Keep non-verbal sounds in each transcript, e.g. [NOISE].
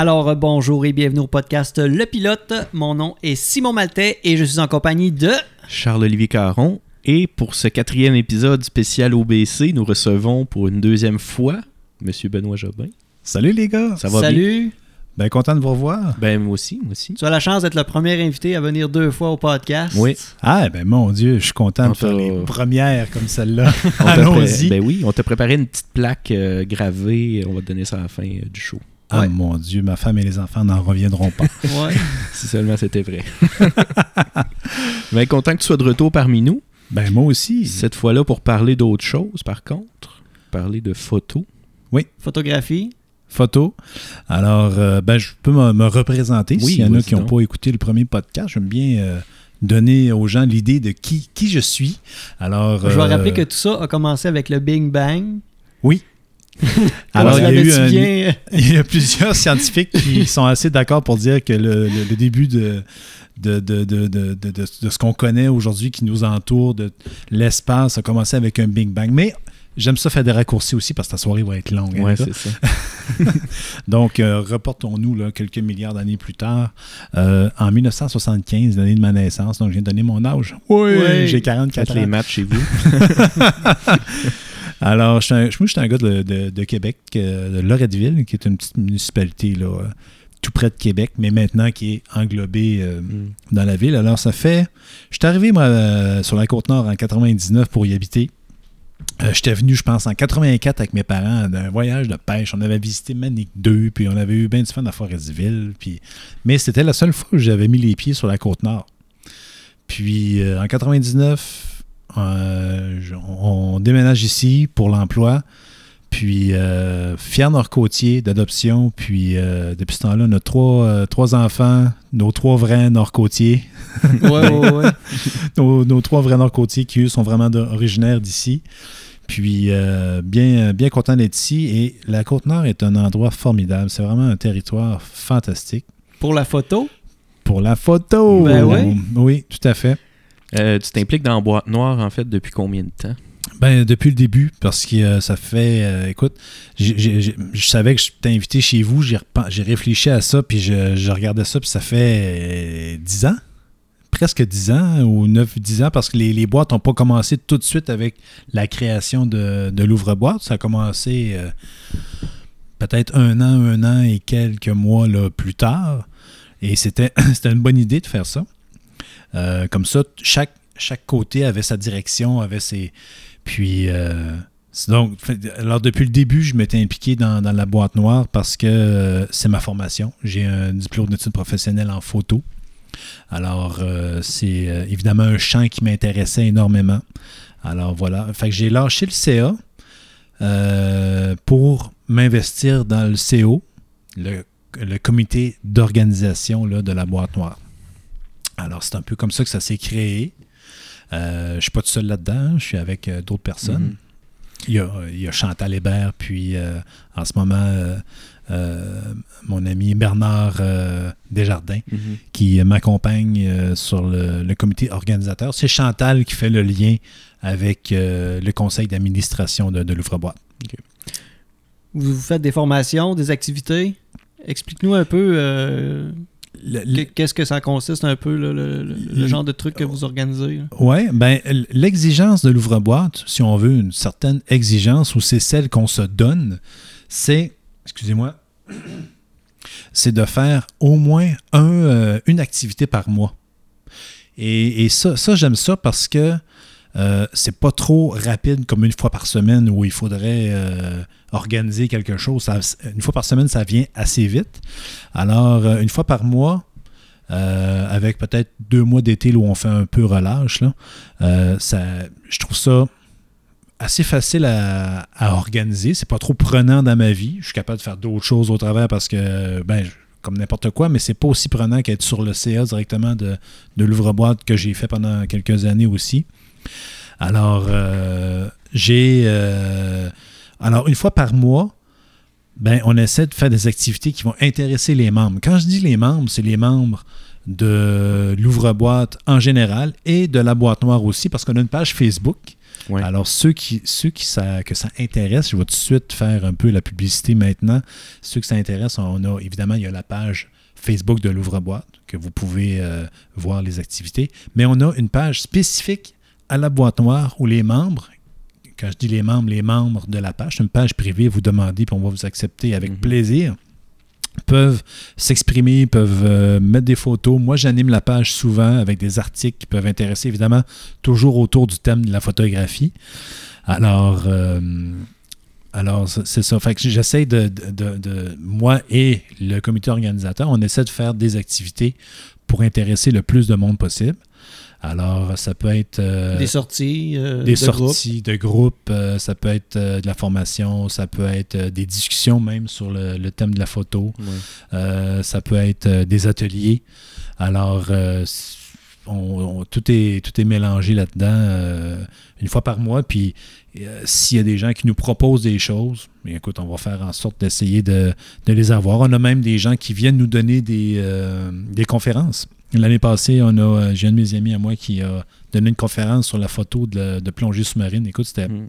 Alors euh, bonjour et bienvenue au podcast Le Pilote. Mon nom est Simon Maltais et je suis en compagnie de... Charles-Olivier Caron. Et pour ce quatrième épisode spécial OBC, nous recevons pour une deuxième fois Monsieur Benoît Jobin. Salut les gars. Ça va bien? Salut. Ben content de vous revoir. Ben moi aussi, moi aussi. Tu as la chance d'être le premier invité à venir deux fois au podcast. Oui. Ah ben mon Dieu, je suis content On de faire les premières comme celle-là. [LAUGHS] Allons-y. Ben oui, on t'a préparé une petite plaque euh, gravée. On va te donner ça à la fin euh, du show. Ah Ouais. mon Dieu, ma femme et les enfants n'en reviendront pas. [LAUGHS] Ouais. [LAUGHS] Si seulement c'était vrai. [LAUGHS] Ben content que tu sois de retour parmi nous. ben moi aussi. Cette fois-là pour parler d'autre chose, par contre. Parler de photos. Photographie. Photo. Alors, euh, ben je peux me, me représenter Oui, s'il y en a qui n'ont pas écouté le premier podcast. J'aime bien euh, donner aux gens l'idée de qui, qui je suis. Alors, Je vais euh, rappeler que tout ça a commencé avec le Big Bang. Oui. [LAUGHS] Alors, il y, a eu tu un- bien... [LAUGHS] il y a plusieurs scientifiques qui [LAUGHS] sont assez d'accord pour dire que le, le- le début de, de, de, de, de, de- de- de ce qu'on connaît aujourd'hui qui nous entoure, de l'espace, a commencé avec un Big Bang. Mais j'aime ça faire des raccourcis aussi parce que la soirée va être longue. hein, Ouais, c'est ça. Donc, euh, reportons-nous là, quelques milliards d'années plus tard, euh, en 1975, l'année de ma naissance. Donc, je viens de donner mon âge. Oui, Oui. j'ai 44 Faites les ans. matchs chez vous. Alors, je suis un, moi, je suis un gars de, de- de Québec, euh, de Loretteville, qui est une petite municipalité là, euh, tout près de Québec, mais maintenant qui est englobée euh, Mm. dans la ville. Alors, ça fait. Je suis arrivé, moi, euh, sur la Côte-Nord en 99 pour y habiter. Euh, J'étais venu, je pense, en 84 avec mes parents d'un voyage de pêche. On avait visité Manic 2, puis on avait eu bien du fun à Forestville. Puis... Mais c'était la seule fois où j'avais mis les pieds sur la Côte-Nord. Puis en 99, euh, je- on, on déménage ici pour l'emploi. Puis euh, fier nord-côtier d'adoption. Puis euh, depuis ce temps-là, on a trois, euh, trois enfants, nos trois vrais nord-côtiers. Ouais, ouais, ouais. [LAUGHS] nos, nos trois vrais nord-côtiers qui, eux, sont vraiment de- originaires d'ici. Puis, euh, bien, bien content d'être ici. Et la Côte-Nord est un endroit formidable. C'est vraiment un territoire fantastique. Pour la photo? Pour la photo! Ben oui. Oui, tout à fait. Euh, tu t'impliques dans Boîte Noire, en fait, depuis combien de temps? Ben, depuis le début, parce que euh, ça fait. euh, écoute, je savais que je t'ai invité chez vous, j'ai réfléchi à ça, puis je, je regardais ça, puis ça fait euh, 10 ans, presque 10 ans, ou 9-10 ans, parce que les, les boîtes n'ont pas commencé tout de suite avec la création de, de l'ouvre-boîte. Ça a commencé euh, peut-être un an, un an et quelques mois là, plus tard. Et c'était [CLEARS THROAT] une bonne idée de faire ça. Euh, comme ça, chaque, chaque côté avait sa direction, avait ses. Puis, euh, donc, alors depuis le début, je m'étais impliqué dans, dans la boîte noire parce que euh, c'est ma formation. J'ai un diplôme d'études professionnelles en photo. Alors, c'est évidemment un champ qui m'intéressait énormément. Alors voilà. Fait que j'ai lâché le CA pour m'investir dans le CO, le, le comité d'organisation de la boîte noire. Alors, c'est un peu comme ça que ça s'est créé. Euh, je ne suis pas tout seul là-dedans, je suis avec euh, d'autres personnes. Mhm. Il, y a, il y a Chantal Hébert, puis euh, en ce moment, euh, euh, mon ami Bernard euh, Desjardins, Mhm. qui m'accompagne euh, sur le, le comité organisateur. C'est Chantal qui fait le lien avec euh, le conseil d'administration de, de l'ouvre-boîte. Vous vous faites des formations, des activités? Explique-nous un peu euh, qu'est-ce que ça consiste un peu, le, le- le- le genre de truc que vous organisez. Oui, ben, l'exigence de l'ouvre-boîte, si on veut une certaine exigence, ou c'est celle qu'on se donne, c'est, excusez-moi, c'est de faire au moins un, euh, une activité par mois. Et, et ça, ça j'aime ça parce que euh, c'est pas trop rapide comme une fois par semaine où il faudrait euh, organiser quelque chose. Une fois par semaine, ça vient assez vite. Alors, euh, une fois par mois, avec peut-être deux mois d'été où on fait un peu relâche, là, ça, je trouve ça assez facile à, à organiser. C'est pas trop prenant dans ma vie. Je suis capable de faire d'autres choses au travers parce que, ben, comme n'importe quoi, mais c'est pas aussi prenant qu'être sur le CA directement de, de l'ouvre-boîte que j'ai fait pendant quelques années aussi. Alors, euh, j'ai. euh, alors, une fois par mois, ben, on essaie de faire des activités qui vont intéresser les membres. Quand je dis les membres, c'est les membres de l'ouvre-boîte en général et de la boîte noire aussi, parce qu'on a une page Facebook. Ouais. Alors, ceux qui, ceux qui ça, que ça intéresse, je vais tout de suite faire un peu la publicité maintenant. Ceux que ça intéresse, on a évidemment, il y a la page Facebook de l'ouvre-boîte que vous pouvez euh, voir les activités, mais on a une page spécifique à la boîte noire où les membres, quand je dis les membres, les membres de la page, une page privée, vous demandez, puis on va vous accepter avec Mhm. plaisir peuvent s'exprimer, peuvent euh, mettre des photos. Moi, j'anime la page souvent avec des articles qui peuvent intéresser, évidemment, toujours autour du thème de la photographie. Alors, euh, alors c'est c'est ça. Fait que j'essaie de, de- de- de- moi et le comité organisateur, on essaie de faire des activités pour intéresser le plus de monde possible. Alors, ça peut être euh, Des sorties, euh, des de groupe. sorties de groupe, euh, ça peut être de la formation, ça peut être des discussions même sur le, le thème de la photo, Ouais. ça peut être des ateliers. Alors, c- on- on- tout, est, tout est mélangé là-dedans euh, une fois par mois. Puis, euh, s'il y a des gens qui nous proposent des choses, bien, écoute, on va faire en sorte d'essayer de, de les avoir. On a même des gens qui viennent nous donner des, euh, des conférences. L'année passée, on a, euh, j'ai un de mes amis à moi qui a donné une conférence sur la photo de, la- de plongée sous-marine. Écoute, c'était Mm.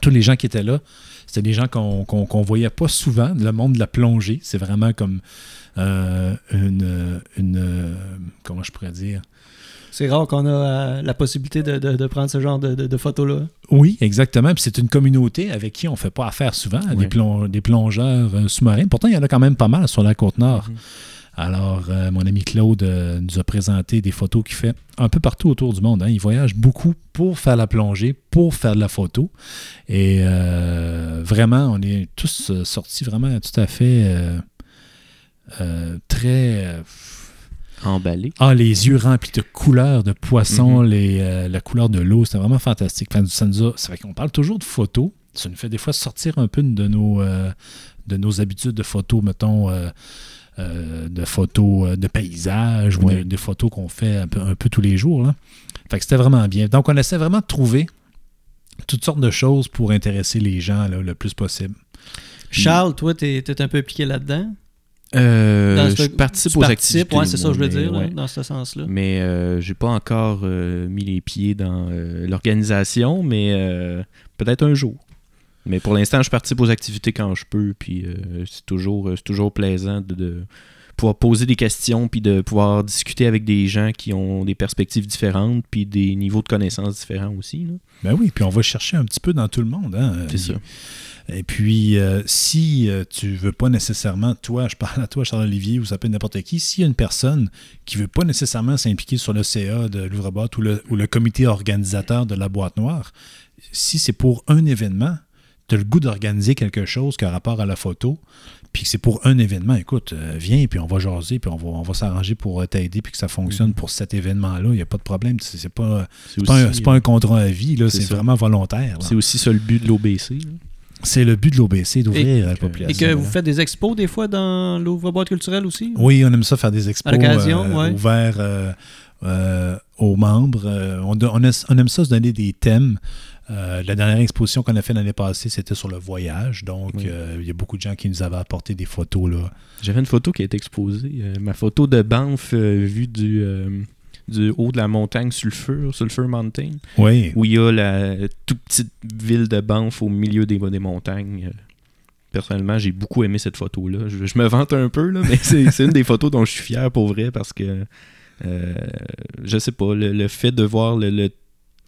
tous les gens qui étaient là, c'était des gens qu'on qu'on qu'on voyait pas souvent. Le monde de la plongée, c'est vraiment comme euh, une, une, euh, Comment je pourrais dire? C'est rare qu'on a euh, la possibilité de, de- de prendre ce genre de, de- de photos-là. Oui, exactement. Puis c'est une communauté avec qui on fait pas affaire souvent, Oui. des, plong- des plongeurs euh, sous-marins. Pourtant, il y en a quand même pas mal sur la côte nord. Mhm. Alors, euh, mon ami Claude euh, nous a présenté des photos qu'il fait un peu partout autour du monde. hein. Il voyage beaucoup pour faire la plongée, pour faire de la photo. Et euh, vraiment, on est tous sortis vraiment tout à fait très... Emballé. ah, les yeux remplis de couleurs de poissons, Mhm. les, euh, la couleur de l'eau, c'était vraiment fantastique. Enfin, ça nous a- ça fait qu'on parle toujours de photos. Ça nous fait des fois sortir un peu de nos, euh, de nos habitudes de photos, mettons, euh, euh, de photos euh, de paysages ou de, de photos qu'on fait un peu, un peu tous les jours. là. Fait que c'était vraiment bien. Donc, on essaie vraiment de trouver toutes sortes de choses pour intéresser les gens là, le plus possible. Charles, toi, t'es es un peu impliqué là-dedans? Euh, Dans je ce- participe Tu aux activités. ouais, c'est ça, moi, je veux dire, ouais. dans ce sens-là. Mais euh, j'ai pas encore euh, mis les pieds dans l'organisation, mais peut-être un jour. Mais pour l'instant, je participe aux activités quand je peux, puis euh, c'est toujours, euh, c'est toujours plaisant de, de pouvoir poser des questions, puis de pouvoir discuter avec des gens qui ont des perspectives différentes, puis des niveaux de connaissances différents aussi. là. Ben oui, puis on va chercher un petit peu dans tout le monde. Hein. C'est ça. Et puis, euh, si euh, tu veux pas nécessairement, toi, je parle à toi, Charles-Olivier, ou ça peut être n'importe qui, s'il y a une personne qui veut pas nécessairement s'impliquer sur le CA de l'ouvre-boîte ou le, ou le comité organisateur de la boîte noire, si c'est pour un événement, tu as le goût d'organiser quelque chose qui a rapport à la photo, puis que c'est pour un événement, écoute, euh, viens, puis on va jaser, puis on va, on va s'arranger pour euh, t'aider, puis que ça fonctionne Mhm. pour cet événement-là, il n'y a pas de problème. C'est pas, C'est pas, un- pas un contrat à vie, là, c'est vraiment volontaire. c'est aussi ça le but de l'OBC. C'est le but de l'OBC, d'ouvrir la population. Et que vous faites des expos des fois dans l'ouvre-boîte culturelle aussi? Oui, on aime ça faire des expos euh, ouais. ouverts euh, euh, aux membres. Euh, on, on a- on aime ça se donner des thèmes. Euh, la dernière exposition qu'on a fait l'année passée, c'était sur le voyage. Donc, Oui. euh, il y a beaucoup de gens qui nous avaient apporté des photos. Là. J'avais une photo qui a été exposée. euh, ma photo de Banff vue du, du haut de la montagne Sulfur, Sulfur Mountain, Oui. où il y a la toute petite ville de Banff au milieu des, des montagnes. Personnellement, j'ai beaucoup aimé cette photo-là. Je, je me vante un peu, là, mais c'est une des photos dont je suis fier pour vrai parce que je sais pas, le, le fait de voir le, le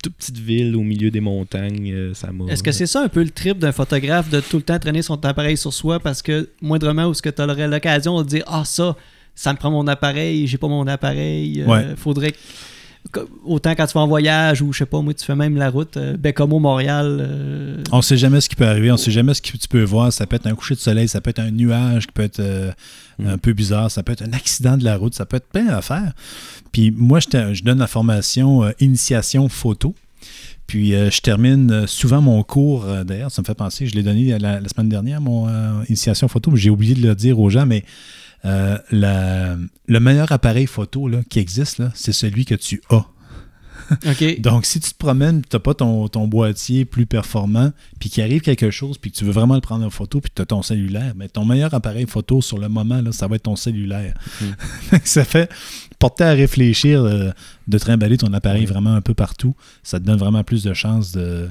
toute petite ville au milieu des montagnes, euh, ça m'a. Est-ce que c'est ça un peu le trip d'un photographe de tout le temps traîner son appareil sur soi parce que moindrement où ce que tu aurais l'occasion de dire Ah ça, ça me prend mon appareil, j'ai pas mon appareil, euh, Ouais. faudrait autant quand tu vas en voyage ou je sais pas moi tu fais même la route euh, Bécamo Montréal euh, On ne sait jamais ce qui peut arriver, on ne sait jamais ce que tu peux voir. Ça peut être un coucher de soleil, ça peut être un nuage qui peut être euh, Mm. un peu bizarre, ça peut être un accident de la route, ça peut être plein d'affaires. Puis moi, je, donne la formation euh, initiation photo. Puis euh, je termine souvent mon cours, d'ailleurs, ça me fait penser, je l'ai donné la, la semaine dernière, mon initiation photo, mais j'ai oublié de le dire aux gens, mais euh, la- le meilleur appareil photo là, qui existe, là, c'est celui que tu as. [LAUGHS] Donc, si tu te promènes, tu n'as pas ton, ton boîtier plus performant, puis qu'il arrive quelque chose, puis que tu veux vraiment le prendre en photo, puis tu as ton cellulaire, mais ton meilleur appareil photo sur le moment, là, ça va être ton cellulaire. [LAUGHS] ça fait porter à réfléchir euh, de trimballer ton appareil vraiment un peu partout. Ça te donne vraiment plus de chances de,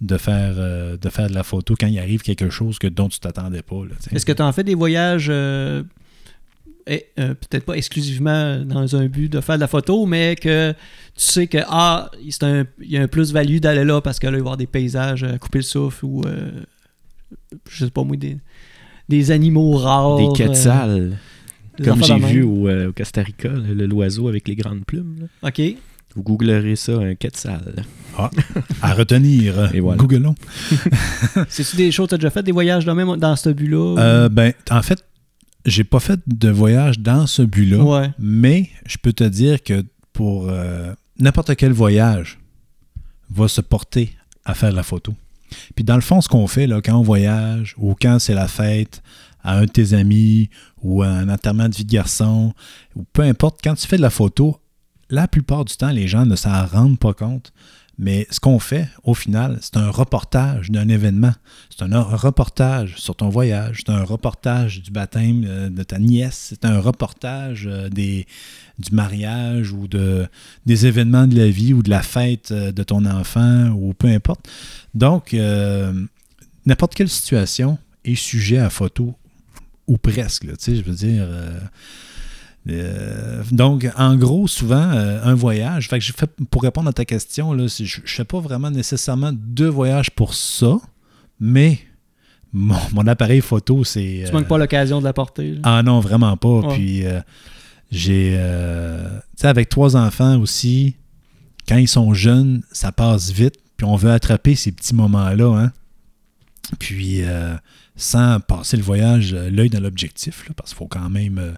de, faire, euh, de faire de la photo quand il arrive quelque chose que, dont tu t'attendais pas. Est-ce que tu en fais des voyages, euh, peut-être pas exclusivement dans un but de faire de la photo, mais que tu sais que ah, c'est un- il y a un plus-value d'aller là parce que là, il va y avoir des paysages, euh, couper le souffle ou euh, je sais pas moi, des, des animaux rares. Des euh, quetzals. Comme j'ai vu au, euh, au Costa Rica, l'oiseau avec les grandes plumes. là. OK. Vous googlerez ça, un quetzal. À retenir, Et voilà. Googlons. [LAUGHS] C'est-tu des choses, tu as déjà fait des voyages de même dans ce but-là? Euh, ben, en fait, j'ai pas fait de voyage dans ce but-là. ouais. Mais je peux te dire que pour euh, n'importe quel voyage va se porter à faire de la photo. Puis dans le fond, ce qu'on fait là, quand on voyage ou quand c'est la fête à un de tes amis ou à un enterrement de vie de garçon, ou peu importe, quand tu fais de la photo, la plupart du temps, les gens ne s'en rendent pas compte. Mais ce qu'on fait, au final, c'est un reportage d'un événement. C'est un, reportage sur ton voyage. C'est un reportage du baptême euh, de ta nièce. C'est un reportage euh, du mariage ou de, des événements de la vie ou de la fête euh, de ton enfant ou peu importe. Donc, n'importe quelle situation est sujet à photo ou presque. tu sais, je veux dire. Euh, donc, en gros, souvent, euh, un voyage. Fait que je fais, pour répondre à ta question, là, je ne fais pas vraiment nécessairement deux voyages pour ça, mais mon, mon appareil photo, c'est. Tu manques euh, pas l'occasion de la porter. là. ah non, vraiment pas. Ouais. Puis j'ai. tu sais, avec trois enfants aussi, quand ils sont jeunes, ça passe vite. Puis on veut attraper ces petits moments-là. Hein? Puis sans passer le voyage l'œil dans l'objectif, parce qu'il faut quand même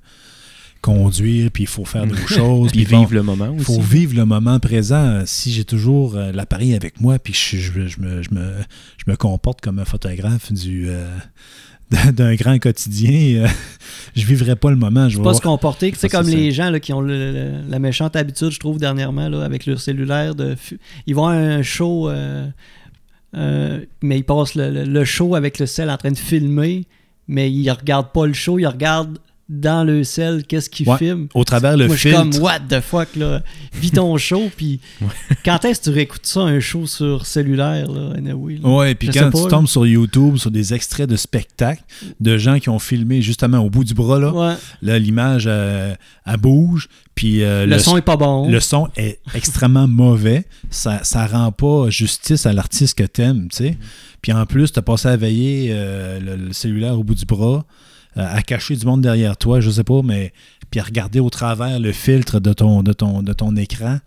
conduire, puis il faut faire d'autres [LAUGHS] choses. Puis bon, vivre le moment il aussi. faut vivre le moment présent. Si j'ai toujours euh, l'appareil avec moi, puis je, je- je me, je me- je me comporte comme un photographe du, euh, [LAUGHS] d'un grand quotidien, euh, [LAUGHS] je vivrai pas le moment. Je vais pas se comporter. C'est Ah, comme c'est les gens là, qui ont le- le- la méchante habitude, je trouve, dernièrement, là, avec leur cellulaire. De, ils vont à un show, euh, euh, mais ils passent le, le- le show avec le sel en train de filmer, mais ils regardent pas le show, ils regardent dans le sel qu'est-ce qu'ils Ouais, filment. Au travers le Moi, je suis comme, what the fuck, là? Vis ton [LAUGHS] show, puis quand est-ce que tu réécoutes ça, un show sur cellulaire, là, anyway, là? Ouais, puis quand pas, tu là. tombes sur YouTube, sur des extraits de spectacles de gens qui ont filmé justement au bout du bras, là, Ouais. là, l'image, euh, elle bouge, puis euh, le, son est pas bon. Le son est extrêmement [LAUGHS] mauvais. Ça, ça rend pas justice à l'artiste que t'aimes, tu sais. Puis en plus, t'as passé à veiller euh, le, le cellulaire au bout du bras, à cacher du monde derrière toi, je sais pas, mais puis à regarder au travers le filtre de ton, de ton, de ton écran.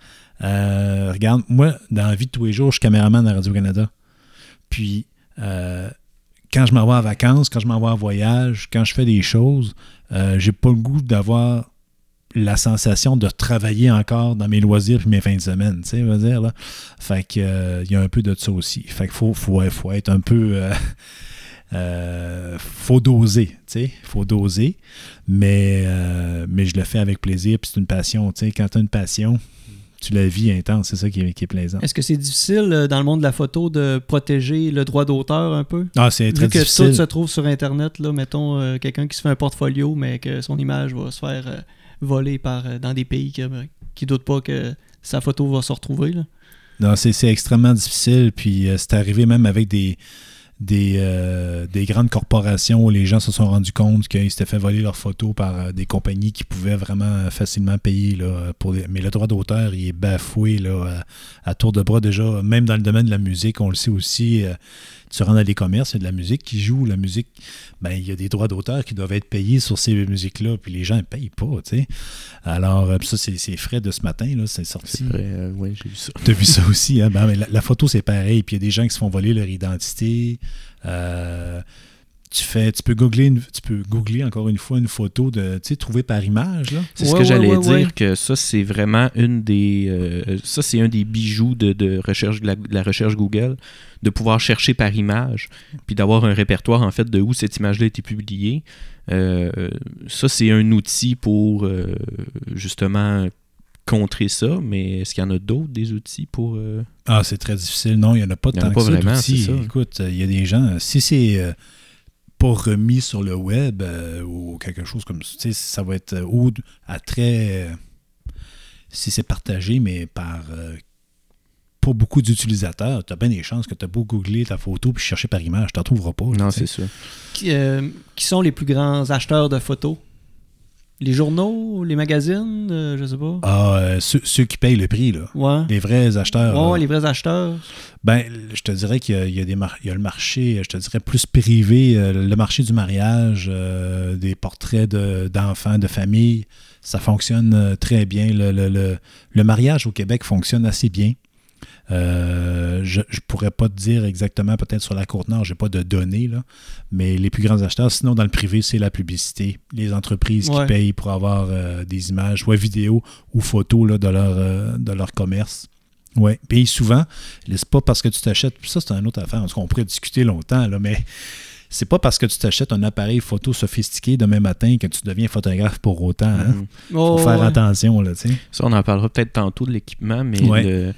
Euh, regarde, moi, dans la vie de tous les jours, je suis caméraman à Radio-Canada. Puis euh, quand je m'en vais en vacances, quand je m'en vais en voyage, quand je fais des choses, euh, j'ai pas le goût d'avoir la sensation de travailler encore dans mes loisirs puis mes fins de semaine, tu sais, veux dire, là. Fait que, euh, il y a un peu de ça aussi. Fait qu'il faut, faut, faut être un peu... euh, faut doser, tu sais, faut doser, mais, euh, mais je le fais avec plaisir, puis c'est une passion, tu sais, quand tu as une passion, tu la vis intense, c'est ça qui est, qui est plaisant. Est-ce que c'est difficile euh, dans le monde de la photo de protéger le droit d'auteur un peu? Ah, c'est très Vu que difficile. tout se trouve sur Internet, là, mettons euh, quelqu'un qui se fait un portfolio, mais que son image va se faire euh, voler par, euh, dans des pays qui, qui doutent pas que sa photo va se retrouver. Là. Non, c'est extrêmement difficile. Puis c'est arrivé même avec des, des, euh, des grandes corporations où les gens se sont rendus compte qu'ils s'étaient fait voler leurs photos par euh, des compagnies qui pouvaient vraiment facilement payer. Pour Mais le droit d'auteur, il est bafoué à tour de bras déjà. Même dans le domaine de la musique, on le sait aussi. euh, tu rentres dans les commerces, il y a de la musique qui joue. La musique, ben, il y a des droits d'auteur qui doivent être payés sur ces musiques-là. Puis les gens ne payent pas. tu sais. Alors, euh, ça, c'est frais de ce matin. là, C'est sorti. C'est euh, ouais, j'ai vu ça. T'as vu ça aussi, hein? Ben, mais la, la photo, c'est pareil. Puis il y a des gens qui se font voler leur identité. Euh, tu fais, tu peux googler, une- tu peux googler encore une fois une photo de, tu sais, trouvée par image, là. C'est ce que ouais, j'allais ouais, dire, ouais. que ça, c'est vraiment une des. euh, ça, c'est un des bijoux de, de recherche, de la, de la recherche Google, de pouvoir chercher par image, puis d'avoir un répertoire, en fait, de où cette image-là a été publiée. Euh, ça, c'est un outil pour, euh, justement, contrer ça, mais est-ce qu'il y en a d'autres, des outils pour... euh, Ah, c'est très difficile. Non, il n'y en a pas Il y en a tant pas que ça. Écoute, il y a des gens, si c'est euh, pas remis sur le web euh, ou quelque chose comme ça, tu sais, ça va être euh, ou à très... euh, si c'est partagé, mais par euh, pas beaucoup d'utilisateurs, tu as bien des chances que tu as beau googler ta photo puis chercher par image, tu n'en trouveras pas. Non, c'est. Qui, euh, qui sont les plus grands acheteurs de photos? Les journaux, les magazines, euh, je sais pas. Ah, euh, ceux, ceux qui payent le prix, là. Ouais. Les vrais acheteurs. Ouais, là. les vrais acheteurs. Ben, je te dirais qu'il y a, il y a des mar- il y a le marché, je te dirais plus privé, euh, le marché du mariage, euh, des portraits de- d'enfants, de, famille, ça fonctionne euh, très bien. Le, le- le- le mariage au Québec fonctionne assez bien. Euh, je ne pourrais pas te dire exactement, peut-être sur la côte nord, j'ai pas de données, là, mais les plus grands acheteurs, sinon dans le privé, c'est la publicité. Les entreprises Ouais. qui payent pour avoir euh, des images, soit vidéo ou photos là, de, leur, euh, de leur commerce. Oui, payent souvent. C'est pas parce que tu t'achètes, puis ça c'est une autre affaire, en tout cas, on pourrait discuter longtemps, là, mais c'est pas parce que tu t'achètes un appareil photo sophistiqué demain matin que tu deviens photographe pour autant. Hein? Mhm. Oh, Faut faire ouais. attention, là, tu sais. Ça, on en parlera peut-être tantôt de l'équipement, mais Ouais. le-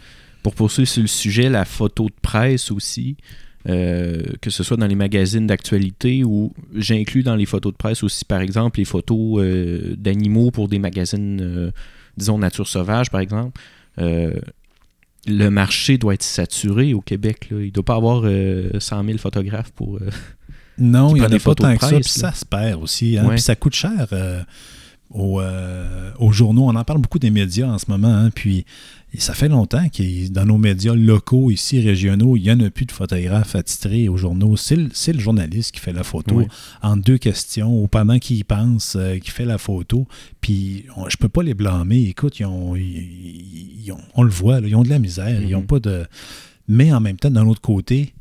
pour poursuivre sur le sujet, la photo de presse aussi, euh, que ce soit dans les magazines d'actualité ou j'inclus dans les photos de presse aussi, par exemple, les photos euh, d'animaux pour des magazines, euh, disons, nature sauvage, par exemple. Le marché doit être saturé au Québec. Là. Il ne doit pas avoir euh, 100 000 photographes pour... [LAUGHS] Non, il n'y en a des pas photos tant que ça, puis ça se perd aussi. Hein? Ouais. Puis ça coûte cher aux, euh, aux journaux. On en parle beaucoup des médias en ce moment. hein, Puis ça fait longtemps que dans nos médias locaux, ici, régionaux, il n'y en a plus de photographes attitrés aux journaux. C'est le, journaliste qui fait la photo en deux questions ou pendant qu'il pense, euh, qui fait la photo. Puis on- je peux pas les blâmer. Écoute, ils ont, ils- ont- on le voit, là, ils ont de la misère. Ils ont Mhm. pas de. Mais en même temps, d'un autre côté,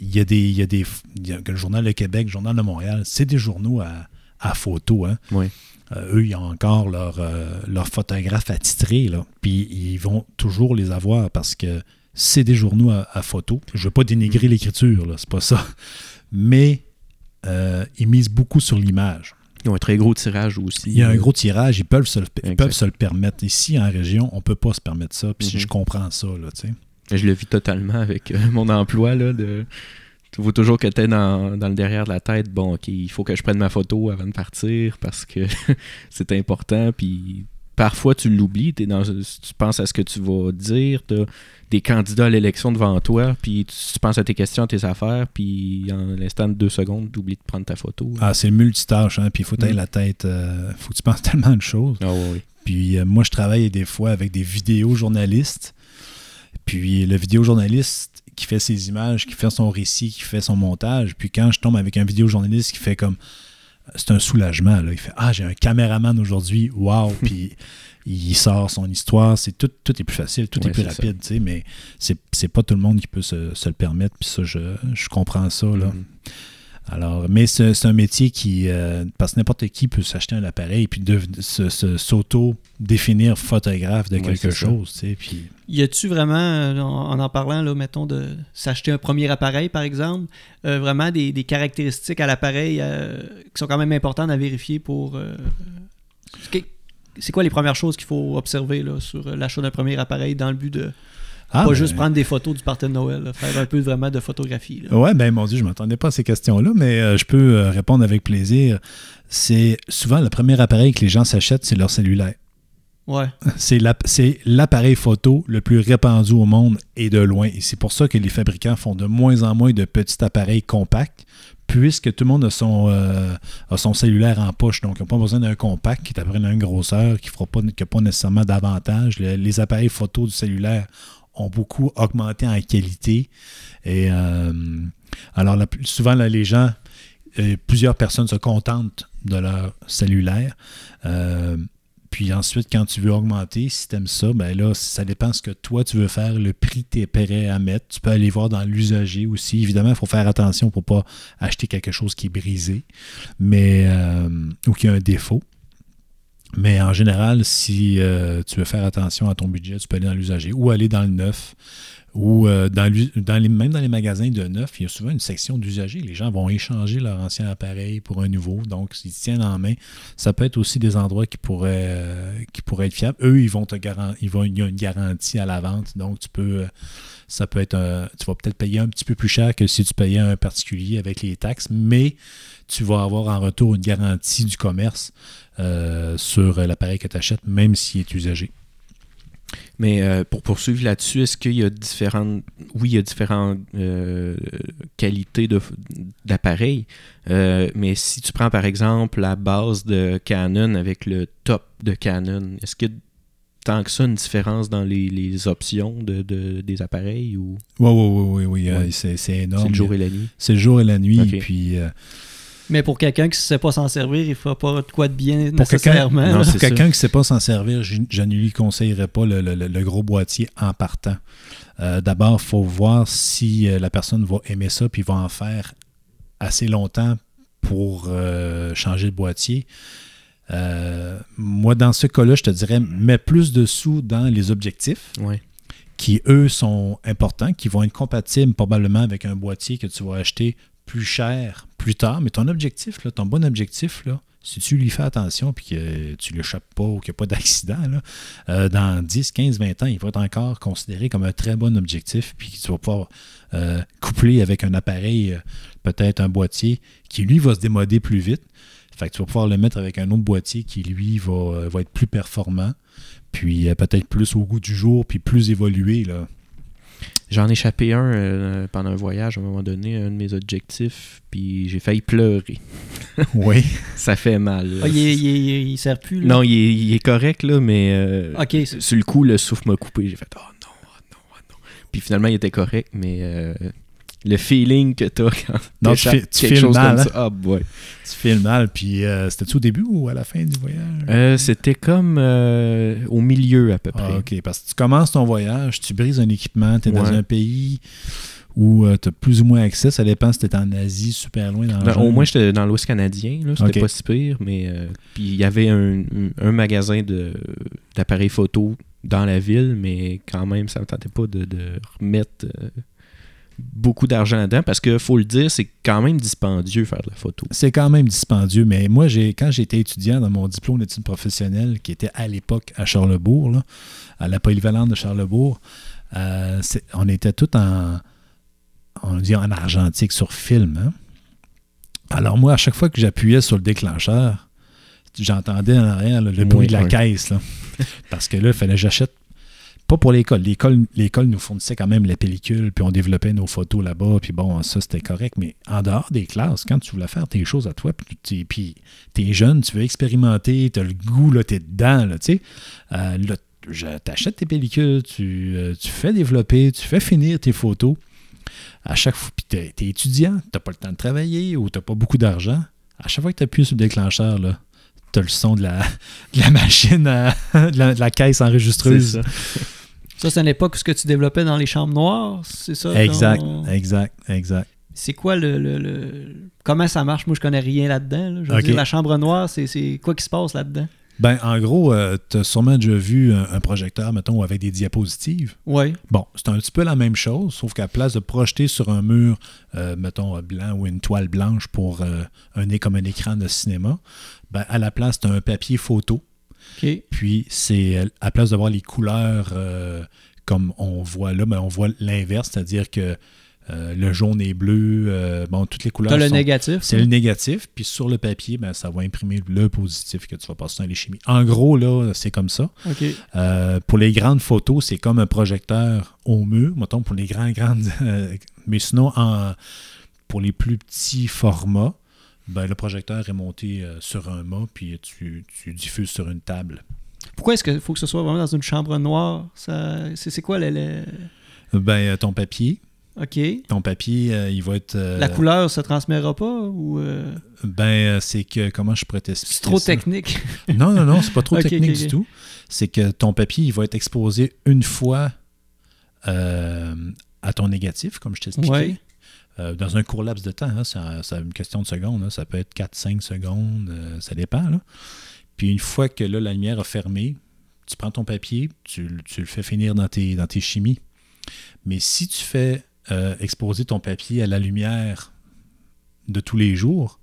il y a des. Il y a des il y a le Journal de Québec, le Journal de Montréal, c'est des journaux à, à photo. Hein. Ouais. Euh, eux, ils ont encore leur, euh, leur photographe attitré. Là. Puis ils vont toujours les avoir parce que c'est des journaux à, à photo. Je ne veux pas dénigrer l'écriture, là, c'est pas ça. Mais euh, ils misent beaucoup sur l'image. Ils ont un très gros tirage aussi. Il y a un gros tirage, ils peuvent se le, ils Exact. peuvent se le permettre. Ici, en région, on ne peut pas se permettre ça. Puis Mhm. je comprends ça. Là, tu sais. Je le vis totalement avec mon emploi. Là, de... Tu vois toujours que t'es dans, dans le derrière de la tête. Bon, OK, il faut que je prenne ma photo avant de partir parce que [LAUGHS] c'est important. Puis parfois, tu l'oublies. tu penses à ce que tu vas dire. Tu des candidats à l'élection devant toi. Puis tu, tu penses à tes questions, à tes affaires. Puis en l'instant de deux secondes, tu oublies de prendre ta photo. Ah, c'est multitâche, hein, puis il faut que Mm. la tête. euh, faut que tu penses [LAUGHS] tellement de choses. Ah ouais. Puis euh, moi, je travaille des fois avec des vidéojournalistes. Puis le vidéojournaliste qui fait ses images, qui fait son récit, qui fait son montage. Puis quand je tombe avec un vidéojournaliste qui fait comme. C'est un soulagement. Là. Il fait Ah, j'ai un caméraman aujourd'hui. Wow. [LAUGHS] Puis il sort son histoire. C'est tout, tout est plus facile, tout Ouais, est plus rapide. Mais c'est pas tout le monde qui peut se, se le permettre. Puis ça, je, je comprends ça. Là. Mhm. Alors, mais c'est c'est un métier qui, euh, parce que n'importe qui peut s'acheter un appareil et puis de- se- se- s'auto-définir photographe de quelque chose, tu sais, puis Y a-tu vraiment, euh, en en, parlant, là, mettons, de s'acheter un premier appareil, par exemple, euh, vraiment des, des caractéristiques à l'appareil euh, qui sont quand même importantes à vérifier pour. euh, c'est quoi les premières choses qu'il faut observer là, sur l'achat d'un premier appareil dans le but de Ah, pas ben, juste prendre des photos du party de Noël, là, faire un peu vraiment de photographie. là. Ouais, ben mon Dieu, je m'attendais pas à ces questions-là, mais euh, je peux euh, répondre avec plaisir. C'est souvent le premier appareil que les gens s'achètent, c'est leur cellulaire. Ouais. [LAUGHS] C'est l'app- c'est l'appareil photo le plus répandu au monde et de loin. Et c'est pour ça que les fabricants font de moins en moins de petits appareils compacts, puisque tout le monde a son, euh, a son cellulaire en poche. Donc, ils n'ont pas besoin d'un compact qui est à même grosseur, qui n'a pas, qui a pas nécessairement d'avantage. Le- les appareils photo du cellulaire ont beaucoup augmenté en qualité. Et euh, alors, souvent, les gens, euh, plusieurs personnes se contentent de leur cellulaire. Euh, puis ensuite, quand tu veux augmenter, si tu aimes ça, ben là, ça dépend ce que toi tu veux faire, le prix que tu es prêt à mettre. Tu peux aller voir dans l'usager aussi. Évidemment, il faut faire attention pour ne pas acheter quelque chose qui est brisé mais, ou qui a un défaut. Mais en général, si euh, tu veux faire attention à ton budget, tu peux aller dans l'usager ou aller dans le neuf Ou euh, dans, même dans les magasins de neuf, il y a souvent une section d'usagers. Les gens vont échanger leur ancien appareil pour un nouveau. Donc, s'ils tiennent en main, ça peut être aussi des endroits qui pourraient, euh, qui pourraient être fiables. Eux, ils vont te garan- ils il y a une garantie à la vente. Donc, tu peux, ça peut être un- tu vas peut-être payer un petit peu plus cher que si tu payais un particulier avec les taxes, mais tu vas avoir en retour une garantie du commerce euh, sur l'appareil que tu achètes, même s'il est usagé. Mais euh, pour poursuivre là-dessus, est-ce qu'il y a différentes. Oui, il y a différentes euh, qualités de- d'appareils. euh, mais si tu prends par exemple la base de Canon avec le top de Canon, est-ce qu'il y a tant que ça une différence dans les, les options de, de- des appareils ou? Oui, oui, oui, oui, oui. Ouais. c'est énorme. c'est le jour et la nuit? C'est le jour et la nuit. Puis, Mais pour quelqu'un qui ne sait pas s'en servir, il ne fera pas de quoi de bien Pour quelqu'un- nécessairement. Non, pour quelqu'un qui ne sait pas s'en servir, je, je ne lui conseillerais pas le, le- le- le gros boîtier en partant. Euh, D'abord, il faut voir si euh, la personne va aimer ça puis va en faire assez longtemps pour euh, changer le boîtier. Euh, moi, dans ce cas-là, je te dirais, mets plus de sous dans les objectifs qui, eux, sont importants, qui vont être compatibles probablement avec un boîtier que tu vas acheter plus cher plus tard. Mais ton objectif, là, ton bon objectif, là, si tu lui fais attention et que tu ne l'échappes pas ou qu'il n'y a pas d'accident, euh, dans 10, 15, 20 ans, il va être encore considéré comme un très bon objectif puis que tu vas pouvoir euh, coupler avec un appareil, euh, peut-être un boîtier, qui lui va se démoder plus vite. Fait que tu vas pouvoir le mettre avec un autre boîtier qui, lui, va, être plus performant, puis peut-être plus au goût du jour, puis plus évolué. Là. J'en ai échappé un euh, pendant un voyage à un moment donné, un de mes objectifs, puis j'ai failli pleurer. [LAUGHS] Oui. Ça fait mal. Ah, il, est- il, est- il sert plus. là? Non, il est, il est correct, là, mais euh, Ok, c'est- sur le coup, le souffle m'a coupé. J'ai fait Oh non, oh non, oh non. Puis finalement, il était correct, mais euh, le feeling que t'as quand Non, tu fais- tu chose mal, comme hein? ça. Ah, boy. Tu fais le mal, puis euh, c'était-tu au début ou à la fin du voyage? Euh, C'était comme euh, au milieu à peu près. Ah, ok, parce que tu commences ton voyage, tu brises un équipement, tu es dans un pays où tu as plus ou moins accès, ça dépend si tu es en Asie, super loin dans Non, jungle. au moins, j'étais dans l'Ouest canadien, c'était Ok. pas si pire, mais euh, puis il y avait un, un magasin d'appareils photo dans la ville, mais quand même, ça me tentait pas de, de remettre beaucoup d'argent là-dedans, parce que faut le dire, c'est quand même dispendieux faire de la photo. C'est quand même dispendieux, mais moi, j'ai quand j'étais étudiant dans mon diplôme d'études professionnelles, qui était à l'époque à Charlebourg, là, à la polyvalente de Charlebourg, euh, on était tout en, on dit en argentique sur film. hein. Alors moi, à chaque fois que j'appuyais sur le déclencheur, j'entendais en arrière là, le bruit Oui, de la caisse. là. [LAUGHS] Parce que là, il fallait que j'achète. Pas pour l'école. L'école, l'école nous fournissait quand même la pellicule, puis on développait nos photos là-bas, puis bon, ça c'était correct. Mais en dehors des classes, quand tu voulais faire tes choses à toi, puis t'es jeune, tu veux expérimenter, tu as le goût, là, t'es dedans, là, tu sais. Euh, là, t'achètes tes pellicules, tu, euh, tu fais développer, tu fais finir tes photos. À chaque fois, puis t'es, étudiant, t'as pas le temps de travailler ou t'as pas beaucoup d'argent. À chaque fois que tu sur le déclencheur, là, t'as le son de la, [LAUGHS] de la machine, à- [LAUGHS] de, la, de la caisse enregistreuse. [LAUGHS] Ça. C'est une époque où ce que tu développais dans les chambres noires, c'est ça? Exact, ton- exact, exact. C'est quoi le, le- le- Comment ça marche? Moi, je connais rien là-dedans. là. Je veux dire, la chambre noire, c'est quoi qui se passe là-dedans? Ben, en gros, tu as sûrement déjà vu un, un projecteur, mettons, avec des diapositives. Oui. Bon, c'est un petit peu la même chose, sauf qu'à place de projeter sur un mur, euh, mettons, euh, blanc ou une toile blanche pour euh, un nez comme un écran de cinéma, ben, à la place, tu as un papier photo. OK. Puis, c'est euh, à place d'avoir les couleurs euh, comme on voit là, ben, on voit l'inverse, c'est-à-dire que euh, le jaune et bleu, euh, bon, toutes les couleurs T'as le sont- négatif. c'est le négatif, puis sur le papier, ben, ça va imprimer le positif que tu vas passer dans les chimies. En gros, là, c'est comme ça. Euh, pour les grandes photos, c'est comme un projecteur au mur, mettons, pour les grandes. euh, mais sinon, en, pour les plus petits formats, ben, le projecteur est monté sur un mât, puis tu, tu diffuses sur une table. Pourquoi est-ce qu'il faut que ce soit vraiment dans une chambre noire? C'est quoi le... Ben, ton papier, OK. ton papier, euh, il va être. euh, La couleur se transmettra pas ou euh, Ben, c'est que. Comment je pourrais t'expliquer c'est trop ça? technique? [LAUGHS] Non, non, non, c'est pas trop [LAUGHS] technique du tout. C'est que ton papier, il va être exposé une fois à ton négatif, comme je t'expliquais. Ouais. Euh, dans un court laps de temps, hein, c'est c'est une question de secondes, hein, ça peut être 4-5 secondes, euh, ça dépend. là. Puis une fois que là, la lumière a fermé, tu prends ton papier, tu, tu le fais finir dans tes, dans tes chimies. Mais si tu fais euh, exposer ton papier à la lumière de tous les jours,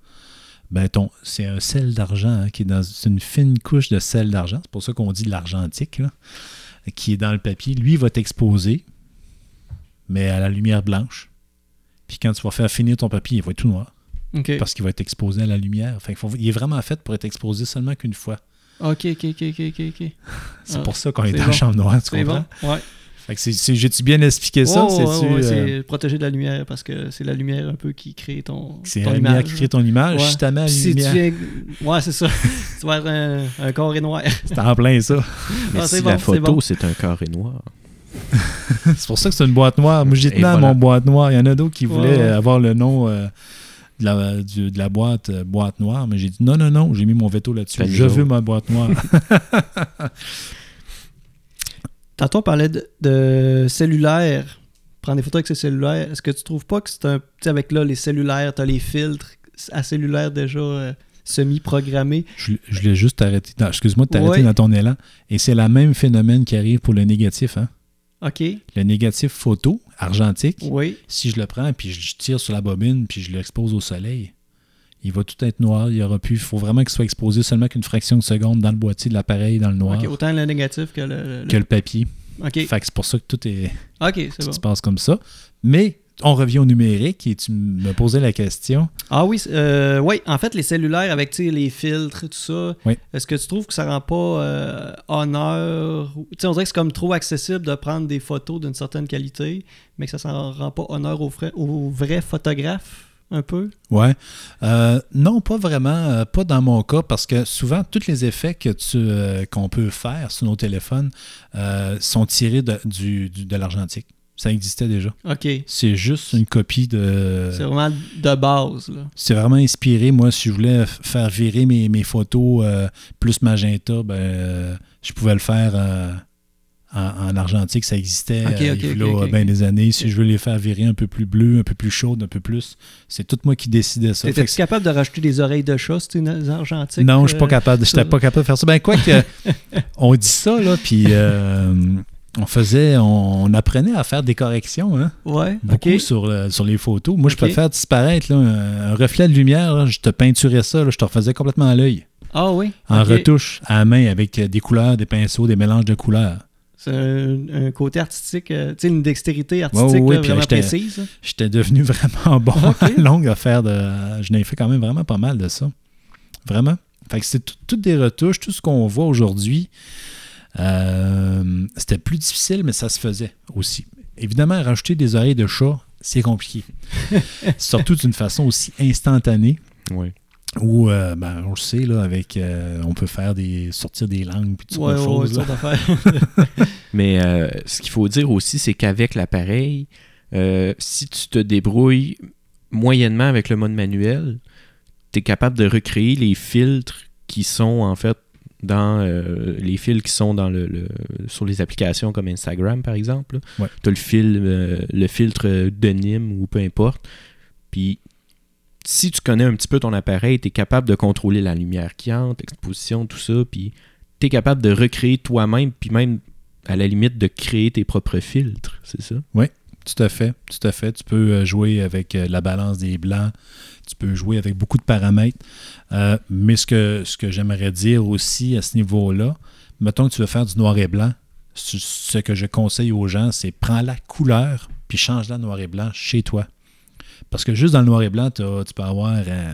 ben ton, c'est un sel d'argent hein, qui est dans c'est une fine couche de sel d'argent. C'est pour ça qu'on dit l'argentique, là, qui est dans le papier. Lui va t'exposer, mais à la lumière blanche. Puis quand tu vas faire finir ton papier, il va être tout noir parce qu'il va être exposé à la lumière. Faut- il est vraiment fait pour être exposé seulement qu'une fois. OK, OK, OK, OK. [LAUGHS] C'est Ah, pour ça qu'on est, dans bon. la chambre noire, tu comprends? bon. Ouais. Fait que c'est, c'est- j'ai-tu bien expliqué ça? Oh, ouais, ouais, euh, c'est protéger de la lumière parce que c'est la lumière un peu qui crée ton, c'est ton la lumière image. qui crée ton image. Ouais. Si Puis si lumière, Ouais, c'est ça. [LAUGHS] tu vas être un, un carré noir. c'est en plein ça. Mais Ah, c'est si bon, la c'est photo, bon. c'est un carré noir. [LAUGHS] c'est pour ça que c'est une boîte noire. Moi, j'ai Et tenu à voilà. mon boîte noire. Il y en a d'autres qui voulaient Ouais, ouais. avoir le nom euh, de, la, du- de la boîte euh, boîte noire, mais j'ai dit non, non, non, j'ai mis mon veto là-dessus. Je veux ma boîte noire. [LAUGHS] Tantôt, on parlait de, de cellulaire. Prendre des photos avec ses cellulaires. Est-ce que tu trouves pas que c'est un. Tu sais, avec là, les cellulaires, t'as les filtres à cellulaire déjà euh, semi-programmés? je, je l'ai juste arrêté. non, Excuse-moi de t'arrêter Ouais. dans ton élan. Et c'est le même phénomène qui arrive pour le négatif. Hein? OK. Le négatif photo, argentique, Oui. si je le prends puis je tire sur la bobine puis je l'expose au soleil, il va tout être noir. Il aura plus. Il faut vraiment qu'il soit exposé seulement qu'une fraction de seconde dans le boîtier de l'appareil, dans le noir, autant le négatif que le. le- que le papier. OK. Fait que c'est pour ça que tout est. Tout bon. se passe comme ça. Mais on revient au numérique et tu me posais la question. Ah oui, euh, oui, en fait, les cellulaires avec les filtres, tout ça, Oui. est-ce que tu trouves que ça rend pas euh, honneur ou- tu sais, On dirait que c'est comme trop accessible de prendre des photos d'une certaine qualité, mais que ça s'en rend pas honneur aux vrais photographes, un peu? Ouais. Euh, non, pas vraiment. euh, pas dans mon cas, parce que souvent, tous les effets que tu, euh, qu'on peut faire sur nos téléphones euh, sont tirés de, du, du- de l'argentique. Ça existait déjà. OK. C'est juste une copie de. C'est vraiment de base. Là. C'est vraiment inspiré. Moi, si je voulais faire virer mes, mes photos plus magenta, ben, je pouvais le faire en, en argentique. Ça existait Ok, euh, il y a ok, là, ok. ben des années. Si je veux les faire virer un peu plus bleu, un peu plus chaude, un peu plus, c'est tout moi qui décidais ça. T'étais-tu que capable de rajouter des oreilles de chat, c'était une argentique? non, je suis pas euh, capable. J'étais pas capable de faire ça. Ben quoi que [LAUGHS] on dit ça là, puis euh, on faisait, on, on apprenait à faire des corrections, hein, Ouais, beaucoup sur, le- sur les photos. Moi, je peux faire disparaître là, un, un reflet de lumière. là, je te peinturais ça, là, je te refaisais complètement à l'œil, Ah oui? en retouche à la main avec des couleurs, des pinceaux, des mélanges de couleurs. C'est un, un côté artistique, euh, tu sais, une dextérité artistique Ouais, ouais, là, puis vraiment j'étais- précise. J'étais devenu [LAUGHS] vraiment bon à longue affaire de. Je n'ai fait quand même vraiment pas mal de ça. Vraiment. Fait que c'est tout- toutes des retouches, tout ce qu'on voit aujourd'hui. euh, C'était plus difficile, mais ça se faisait aussi. Évidemment, rajouter des oreilles de chat, c'est compliqué. [LAUGHS] Surtout d'une façon aussi instantanée. Oui. Où, euh, ben, on le sait, là, avec, euh, on peut faire des, sortir des langues puis toutes Ouais, ouais, ouais, choses. d'affaires. [LAUGHS] Mais euh, ce qu'il faut dire aussi, c'est qu'avec l'appareil, euh, si tu te débrouilles moyennement avec le mode manuel, tu es capable de recréer les filtres qui sont en fait dans euh, les fils qui sont dans le, le- sur les applications comme Instagram par exemple. Ouais. Tu as le fil euh, le filtre de Nîmes ou peu importe. Puis si tu connais un petit peu ton appareil, tu es capable de contrôler la lumière qui entre, l'exposition, tout ça, puis tu es capable de recréer toi-même, puis même à la limite de créer tes propres filtres, c'est ça? Tout à fait, tout à fait. Tu peux euh, jouer avec euh, la balance des blancs, tu peux jouer avec beaucoup de paramètres. Euh, mais ce que, j'aimerais dire aussi à ce niveau-là, mettons que tu veux faire du noir et blanc, ce ce que je conseille aux gens, c'est prends la couleur puis change-la noir et blanc chez toi. Parce que juste dans le noir et blanc, tu peux avoir euh,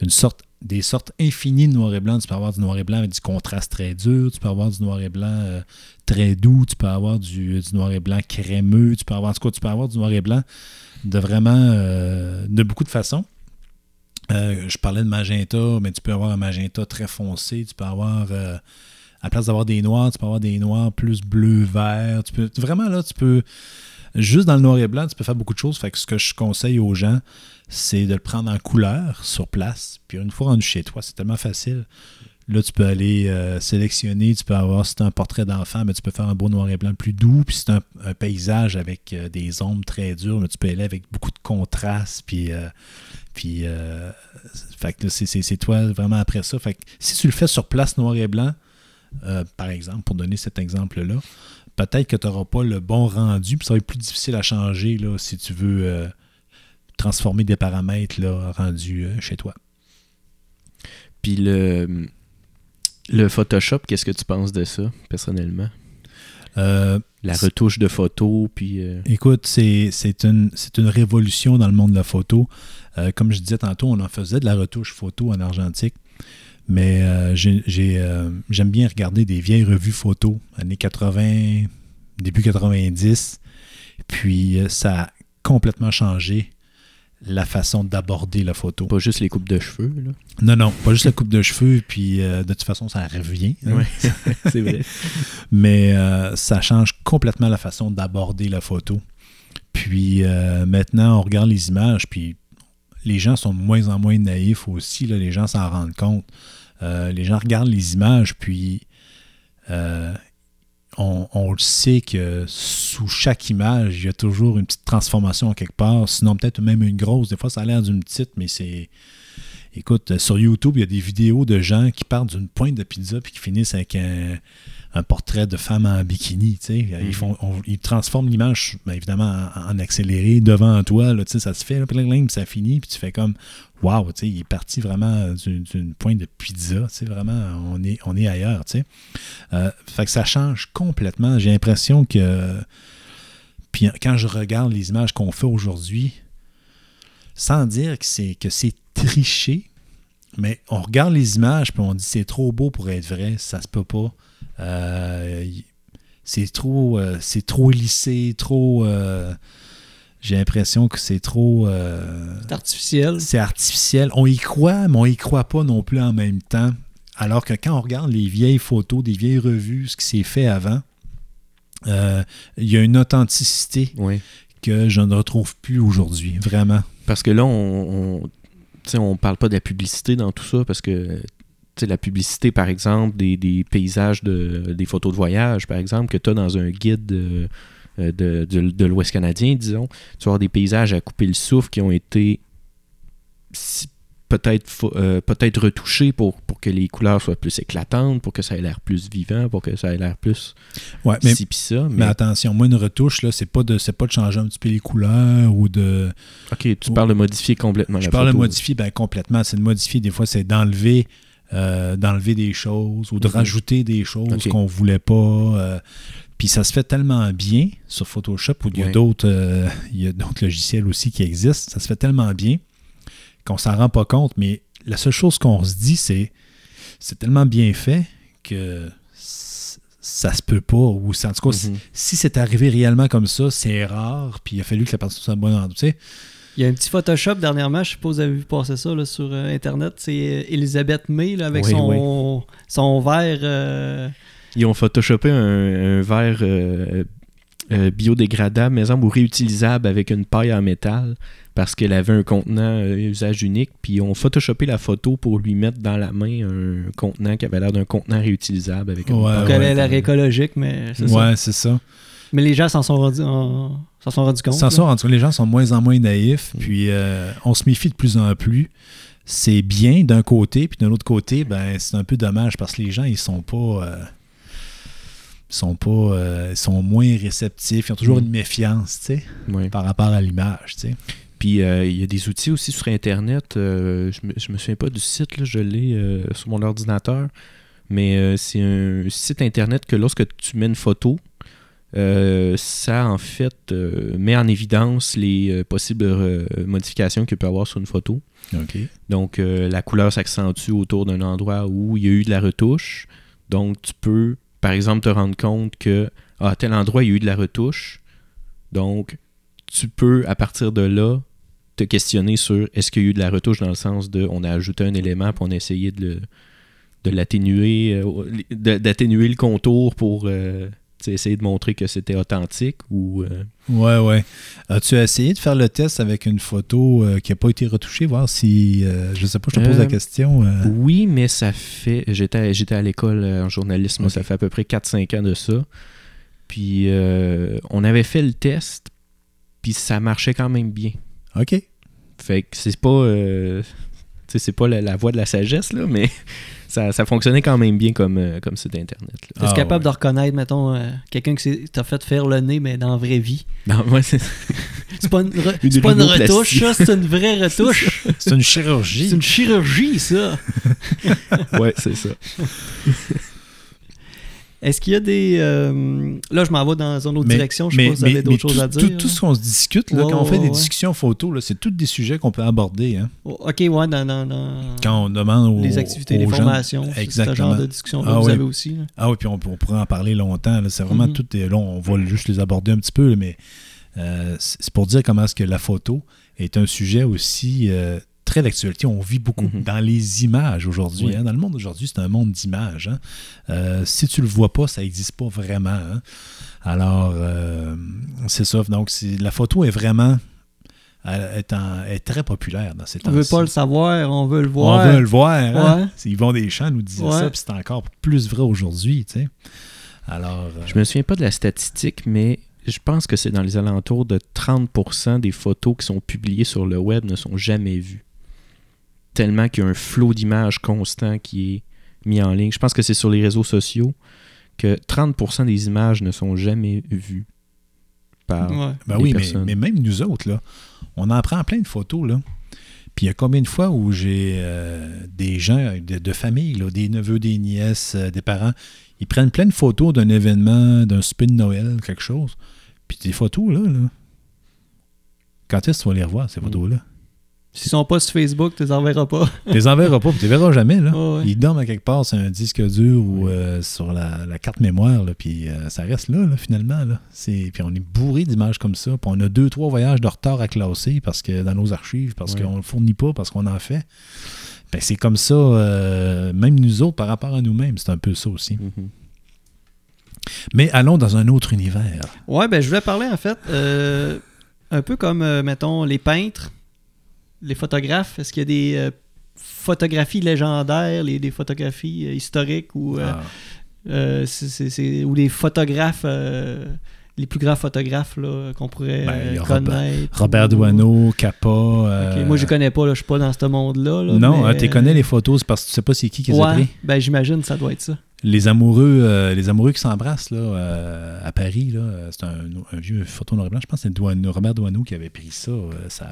une sorte, des sortes infinies de noir et blanc. Tu peux avoir du noir et blanc avec du contraste très dur, tu peux avoir du noir et blanc euh, très doux, tu peux avoir du, du noir et blanc crémeux, tu peux avoir, en tout cas, tu peux avoir du noir et blanc de vraiment, euh, de beaucoup de façons. Euh, je parlais de magenta, mais tu peux avoir un magenta très foncé, tu peux avoir, euh, à la place d'avoir des noirs, tu peux avoir des noirs plus bleu-vert, tu peux, vraiment là, tu peux, juste dans le noir et blanc, tu peux faire beaucoup de choses, fait que ce que je conseille aux gens, c'est de le prendre en couleur sur place, puis une fois rendu chez toi, c'est tellement facile. Là, tu peux aller euh, sélectionner, tu peux avoir, si c'est un portrait d'enfant, mais tu peux faire un beau noir et blanc plus doux, puis c'est un, paysage avec euh, des ombres très dures, mais tu peux aller avec beaucoup de contraste, puis, euh, puis euh, fait que c'est, toi vraiment après ça. Fait que si tu le fais sur place noir et blanc, par exemple, pour donner cet exemple-là, peut-être que tu n'auras pas le bon rendu, puis ça va être plus difficile à changer là, si tu veux euh, transformer des paramètres là, rendus euh, chez toi. Puis le, le Photoshop, qu'est-ce que tu penses de ça, personnellement? Euh, La retouche de photos, puis... euh, Écoute, c'est une, une révolution dans le monde de la photo. Euh, comme je disais tantôt, on en faisait de la retouche photo en argentique. Mais euh, euh, j'aime bien regarder des vieilles revues photos, années 80, début 90. Puis euh, ça a complètement changé la façon d'aborder la photo. pas juste les coupes de cheveux, là. Non, non, pas juste la coupe de cheveux, puis euh, de toute façon, ça revient. hein. Ouais, [LAUGHS] c'est vrai. [LAUGHS] mais euh, ça change complètement la façon d'aborder la photo. Puis euh, maintenant, on regarde les images, puis les gens sont de moins en moins naïfs aussi, là, les gens s'en rendent compte. Euh, les gens regardent les images, puis euh, on, on le sait que sous chaque image, il y a toujours une petite transformation quelque part, sinon peut-être même une grosse. Des fois, ça a l'air d'une petite, mais c'est... Écoute, sur YouTube, il y a des vidéos de gens qui partent d'une pointe de pizza puis qui finissent avec un, un portrait de femme en bikini. tu sais. Ils, font, on- ils transforment l'image, ben, évidemment, en, en accéléré devant toi. Là, tu sais, ça se fait, là, puis ça finit, puis tu fais comme Waouh, tu sais, il est parti vraiment d'une d'une pointe de pizza. tu sais, Vraiment, on est, on est ailleurs. tu sais. Euh, fait que ça change complètement. J'ai l'impression que. Puis quand je regarde les images qu'on fait aujourd'hui, sans dire que c'est que c'est triché, mais on regarde les images puis on dit c'est trop beau pour être vrai, ça se peut pas. Euh, c'est trop euh, c'est trop lissé, trop euh, j'ai l'impression que c'est trop euh, C'est artificiel. c'est artificiel. On y croit, mais on y croit pas non plus en même temps. Alors que quand on regarde les vieilles photos, des vieilles revues, ce qui s'est fait avant, euh, il y a une authenticité que je ne retrouve plus aujourd'hui, vraiment. Parce que là, on, on parle pas de la publicité dans tout ça, parce que la publicité, par exemple, des, paysages, de, des photos de voyage, par exemple, que tu as dans un guide euh, de, l'Ouest canadien, disons, tu vas avoir des paysages à couper le souffle qui ont été peut-être euh, peut-être pour, pour que les couleurs soient plus éclatantes, pour que ça ait l'air plus vivant, pour que ça ait l'air plus Ouais, mais, ci pis ça. mais Mais, attention, moi, une retouche, là, c'est pas de c'est pas de changer un petit peu les couleurs ou de. ok, tu parles de modifier complètement Je la parle de modifier ben, complètement. C'est de modifier, des fois, c'est d'enlever euh, d'enlever des choses ou de Mhm. rajouter des choses Ok. qu'on voulait pas. euh, puis ça se fait tellement bien sur Photoshop ou il y a Ouais. d'autres euh, il y a d'autres logiciels aussi qui existent. Ça se fait tellement bien qu'on s'en rend pas compte. Mais la seule chose qu'on se dit, c'est c'est tellement bien fait que ça se peut pas. Ou en tout cas, si- Mhm. si c'est arrivé réellement comme ça, c'est rare. Puis il a fallu que la personne soit bonne endroit. Tu sais, Il y a un petit Photoshop dernièrement, je sais pas si vous avez vu passer ça là, sur euh, Internet. C'est euh, Elisabeth May là, avec Oui, son, son verre. euh, Ils ont photoshopé un, un verre euh, euh, biodégradable, mais ou réutilisable avec une paille en métal parce qu'elle avait un contenant euh, usage unique. Puis ils ont photoshopé la photo pour lui mettre dans la main un contenant qui avait l'air d'un contenant réutilisable avec paille. pour ouais. l'air écologique, mais c'est ça. ouais, c'est ça. Mais les gens s'en sont rendus, en- s'en sont rendus compte. Sans là. ça, en tout cas, les gens sont de moins en moins naïfs, Mm. puis euh, on se méfie de plus en plus. C'est bien d'un côté, puis d'un autre côté, ben c'est un peu dommage parce que les gens, ils sont pas. euh, ils sont pas. euh, ils sont moins réceptifs, ils ont toujours Mm. une méfiance, tu sais, par rapport à l'image, tu sais. Puis euh, il y a des outils aussi sur Internet. euh, je, me, je me souviens pas du site, là, je l'ai euh, sur mon ordinateur. Mais c'est un site Internet que lorsque tu mets une photo, ça en fait met en évidence les possibles modifications qu'il peut y avoir sur une photo. Donc la couleur s'accentue autour d'un endroit où il y a eu de la retouche. Donc tu peux, par exemple, te rendre compte que à tel endroit il y a eu de la retouche. Donc tu peux, à partir de là, te questionner sur est-ce qu'il y a eu de la retouche dans le sens de on a ajouté un élément puis on a essayé de, le- de l'atténuer, euh, d'atténuer le contour pour euh, essayer de montrer que c'était authentique ou euh, Ouais, ouais. As-tu essayé de faire le test avec une photo euh, qui n'a pas été retouchée, voir si. je sais pas, je te pose la question. Oui, mais ça fait. J'étais, j'étais à l'école en journalisme, ça fait à peu près 4-5 ans de ça. Puis on avait fait le test, puis ça marchait quand même bien. OK. Fait que c'est pas. euh, sais, c'est pas la, la voie de la sagesse, là, mais [LAUGHS] ça, ça fonctionnait quand même bien comme, euh, comme site Internet. là. T'es Ah, capable ouais. de reconnaître, mettons, euh, quelqu'un qui t'a fait faire le nez, mais dans la vraie vie? Non, moi, c'est C'est pas une, re- [LAUGHS] Une c'est pas une retouche, ça, c'est une vraie [LAUGHS] retouche. C'est une chirurgie. c'est une chirurgie, ça. ouais, c'est ça. Est-ce qu'il y a des. euh, Là, je m'en vais dans une autre Mais- direction. Je sais mais, pas si vous avez d'autres choses tout, à dire. tout ce qu'on se discute, là, quand on fait des ouais. discussions photos, là, c'est tous des sujets qu'on peut aborder. hein. Oh, Ok, ouais, dans, dans, dans Quand on demande aux, les activités, les aux gens- formations. c'est Ce Exactement. genre de discussion Ah que vous avez aussi. là. Ah oui, puis on, on pourrait en parler longtemps. C'est vraiment Mhm. tout. Là, on va juste les aborder un petit peu, là, mais euh, c'est c'est pour dire comment est-ce que la photo est un sujet aussi euh, très d'actualité. On vit beaucoup Mhm. dans les images aujourd'hui. Oui. hein. Dans le monde aujourd'hui, c'est un monde d'images. hein. Euh, si tu le vois pas, ça n'existe pas vraiment. hein. Alors, euh, c'est ça. Donc, la photo est vraiment elle est, en- est très populaire dans ces On veut temps-ci. pas le savoir, on veut le On voir. veut le voir. hein. Ouais. C'est Yvon Deschamps nous disait Ouais. ça, puis c'est encore plus vrai aujourd'hui. tu sais. Alors, euh, Je me souviens pas de la statistique, mais je pense que c'est dans les alentours de 30% des photos qui sont publiées sur le web ne sont jamais vues. Tellement qu'il y a un flot d'images constant qui est mis en ligne. Je pense que c'est sur les réseaux sociaux que 30% des images ne sont jamais vues par Ouais. Ben les oui, mais, personnes. mais même nous autres, là, on en prend plein de photos, là. Puis il y a combien de fois où j'ai euh, des gens de, de famille, là, des neveux, des nièces, euh, des parents, ils prennent plein de photos d'un événement, d'un souper de Noël, quelque chose. Puis des photos, là, là. Quand est-ce que tu vas les revoir, Mm. ces photos-là? S'ils sont pas sur Facebook, tu les enverras pas. Tu les enverras pas, tu les verras jamais, là. [LAUGHS] Ouais. Ils dorment à quelque part sur un disque dur ou euh, sur la, la carte mémoire, là, puis euh, ça reste là, là, finalement. Là. C'est, puis on est bourré d'images comme ça. Puis on a deux, trois voyages de retard à classer parce que dans nos archives, parce Ouais. qu'on ne le fournit pas, parce qu'on en fait. Ben, c'est comme ça, euh, même nous autres, par rapport à nous-mêmes, c'est un peu ça aussi. Mhm. Mais allons dans un autre univers. Ouais, ben je voulais parler en fait un peu comme, mettons, les peintres, les photographes? Est-ce qu'il y a des euh, photographies légendaires, les, des photographies euh, historiques ou, euh, Ah. ou les photographes, les plus grands photographes qu'on pourrait Ben, euh, connaître? Robert ou- Doisneau, Capa. Moi, je connais pas, je suis pas dans ce monde-là. là, Non, mais- tu connais les photos, parce que tu sais pas c'est qui qui les a pris. ben j'imagine ça doit être ça. Les amoureux, euh, les amoureux qui s'embrassent là, euh, à Paris, là, c'est un, vieux photo noir et blanc. Je pense c'est Douaneau- Robert Doisneau qui avait pris ça. euh, ça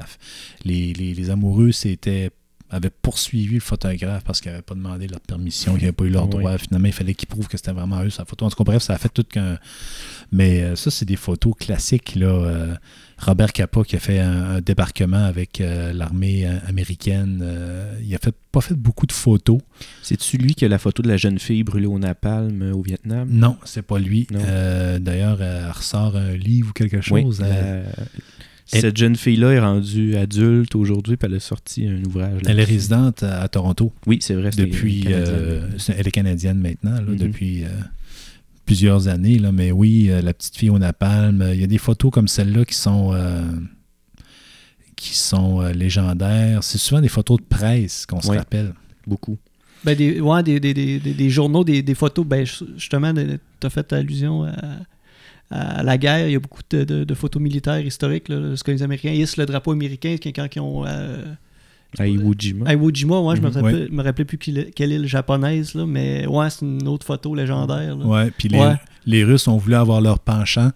les- les amoureux c'était avaient poursuivi le photographe parce qu'ils n'avaient pas demandé leur permission, qu'ils n'avaient pas eu leur Oui. droit. Finalement, il fallait qu'ils prouvent que c'était vraiment eux sa photo. En tout cas, bref, ça a fait tout qu'un. Mais euh, ça, c'est des photos classiques. Là, euh, Robert Capa qui a fait un, un débarquement avec euh, l'armée américaine. il a fait, pas fait beaucoup de photos. C'est-tu lui qui a la photo de la jeune fille brûlée au napalm au Vietnam? Non, c'est pas lui. D'ailleurs, elle ressort un livre ou quelque chose. la- Elle, Cette jeune fille-là est rendue adulte aujourd'hui, puis elle a sorti un ouvrage. elle est résidente à, à Toronto Oui, c'est vrai. depuis. euh, elle est canadienne maintenant, là, Mhm. depuis euh, plusieurs années. Là, mais oui, euh, la petite fille au napalm. Il y a des photos comme celle-là qui sont. euh, qui sont euh, légendaires. C'est souvent des photos de presse qu'on se Ouais. rappelle. Beaucoup. Ben des, ouais, des, des, des, des- des journaux, des, des photos. Ben, justement, tu as fait allusion à, à la guerre. Il y a beaucoup de, de- de photos militaires historiques. Là, ce que les Américains hissent le drapeau américain quand, quand ils ont. Euh, À Iwo Jima. à Iwo Jima, ouais, je me Mhm. rappelais, me rappelais plus quelle, quelle île japonaise, là, mais ouais, c'est une autre photo légendaire. là. Ouais, puis les, Ouais. Les Russes ont voulu avoir leur penchant.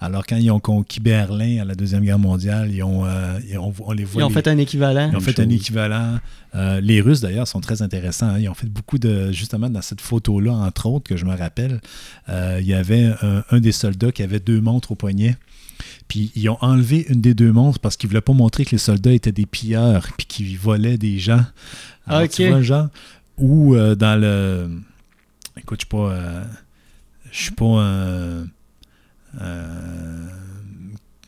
Alors, quand ils ont conquis Berlin à la Deuxième Guerre mondiale, ils ont, euh, ils ont- on les voit. Ils ont les- fait un équivalent. Ils ont fait un équivalent. Euh, les Russes, d'ailleurs, sont très intéressants. hein. Ils ont fait beaucoup de. Justement, dans cette photo-là, entre autres, que je me rappelle, euh, il y avait un, un des soldats qui avait deux montres au poignet. Puis ils ont enlevé une des deux montres parce qu'ils ne voulaient pas montrer que les soldats étaient des pilleurs puis qu'ils volaient des gens. Alors, tu Ok. vois, genre, ou dans le. Écoute, je pas. Euh, je suis pas un. un-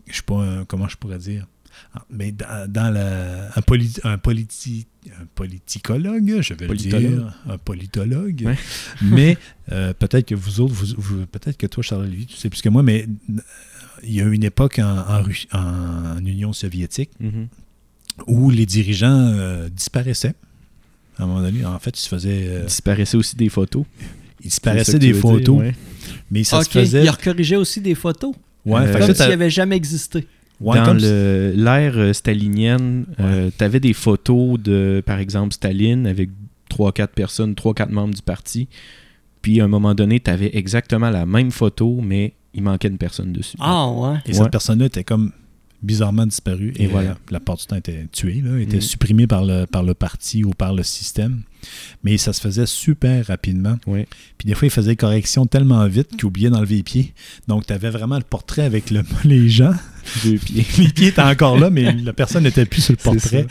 je suis pas un. Comment je pourrais dire? Ah, mais dans, dans le- un, poli- un, politi- un politicologue, je vais Politologue. le dire, un politologue, Ouais. [LAUGHS] mais euh, peut-être que vous autres, vous, vous- peut-être que toi, Charles-Louis, tu sais plus que moi, mais euh, il y a eu une époque en, en en Union soviétique Mhm. où les dirigeants euh, disparaissaient. À un moment donné, en fait, ils se faisaient. euh, Il disparaissait aussi des photos. ils disparaissaient des photos, dire, ouais. Mais ça ok, se faisait. il a corrigé aussi des photos. Ouais, Euh, Comme s'il n'avait jamais existé. Ouais, dans le- l'ère euh, stalinienne, tu avais des photos de, par exemple, Staline avec 3-4 personnes, 3-4 membres du parti. Puis à un moment donné, tu avais exactement la même photo, mais il manquait une personne dessus. Ah, ouais. Et Ouais. cette personne-là était comme bizarrement disparue. Et Et, voilà. euh, la part du temps était tuée, là, était Mm. supprimée par le, par le parti ou par le système. Mais ça se faisait super rapidement. Ouais. Puis des fois, il faisait correction tellement vite qu'il oubliait d'enlever les pieds. Donc, tu avais vraiment le portrait avec le- [LAUGHS] les gens. Deux pieds. [LAUGHS] Les pieds étaient encore là, mais la personne n'était plus sur le portrait.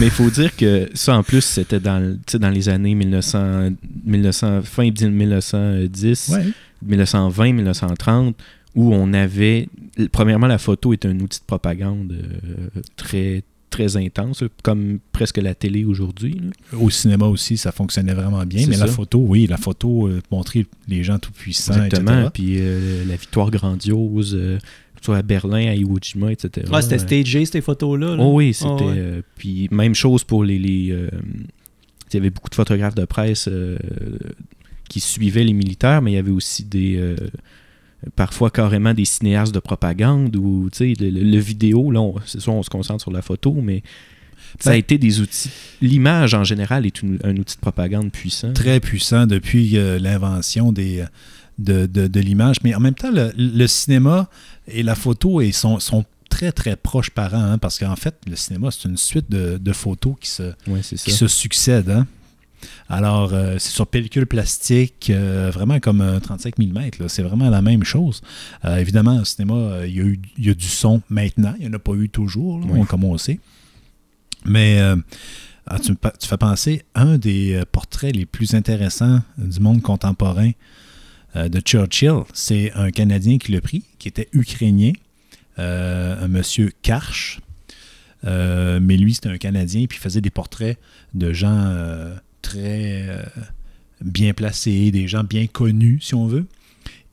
Mais il faut dire que ça, en plus, c'était dans, dans les années 1900, 1900, fin 1910, Ouais. 1920, 1930, où on avait. Premièrement, la photo est un outil de propagande euh, très, très intense, comme presque la télé aujourd'hui. Au cinéma aussi, ça fonctionnait vraiment bien. Mais la photo, oui, la photo euh, montrer les gens tout puissants, Exactement. etc. Puis euh, la victoire grandiose, euh, soit à Berlin, à Iwo Jima, etc. Ouais, c'était stagé, ces photos-là. là? Oh oui, c'était. Ah, ouais. euh, puis même chose pour les. les, euh, il y avait beaucoup de photographes de presse euh, qui suivaient les militaires, mais il y avait aussi des. Parfois carrément des cinéastes de propagande ou tu sais le, le- le vidéo là on- c'est sûr on se concentre sur la photo mais ça a Ben- été des outils l'image en général est une- un outil de propagande puissant très puissant depuis euh, l'invention des, de, de- de l'image. Mais en même temps, le, le cinéma et la photo ils sont, sont très, très proches parents. hein, parce qu'en fait, le cinéma, c'est une suite de, de photos qui se, ouais qui se succèdent. hein. Alors, euh, c'est sur pellicule plastique, euh, vraiment comme un 35 mm. là. C'est vraiment la même chose. Euh, évidemment, au cinéma, euh, il y, a eu- il y a du son maintenant. Il n'y en a pas eu toujours, là, Oui. comme on sait. Mais euh, ah, tu, me tu fais penser, un des euh, portraits les plus intéressants du monde contemporain euh, de Churchill, c'est un Canadien qui l'a pris, qui était ukrainien, euh, un monsieur Karch. Euh, mais lui, c'était un Canadien, puis il faisait des portraits de gens euh, très euh, bien placés, des gens bien connus, si on veut.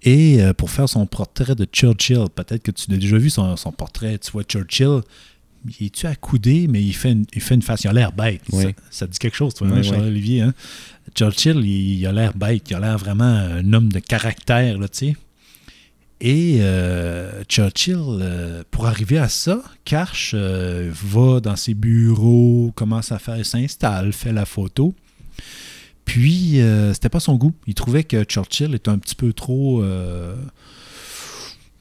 Et euh, pour faire son portrait de Churchill, peut-être que tu l'as déjà vu, son, son portrait, tu vois Churchill, il est-tu accoudé, mais il fait une, il fait une face, il a l'air bête. Oui. Ça, dit quelque chose, toi, Oui, hein. Charles-Olivier? hein? Churchill, il, il a l'air bête, il a l'air vraiment un homme de caractère, là, tu sais. Et euh, Churchill, euh, pour arriver à ça, Karch euh, va dans ses bureaux, commence à faire, s'installe, fait la photo. Puis, euh, c'était pas son goût. Il trouvait que Churchill était un petit peu trop, euh,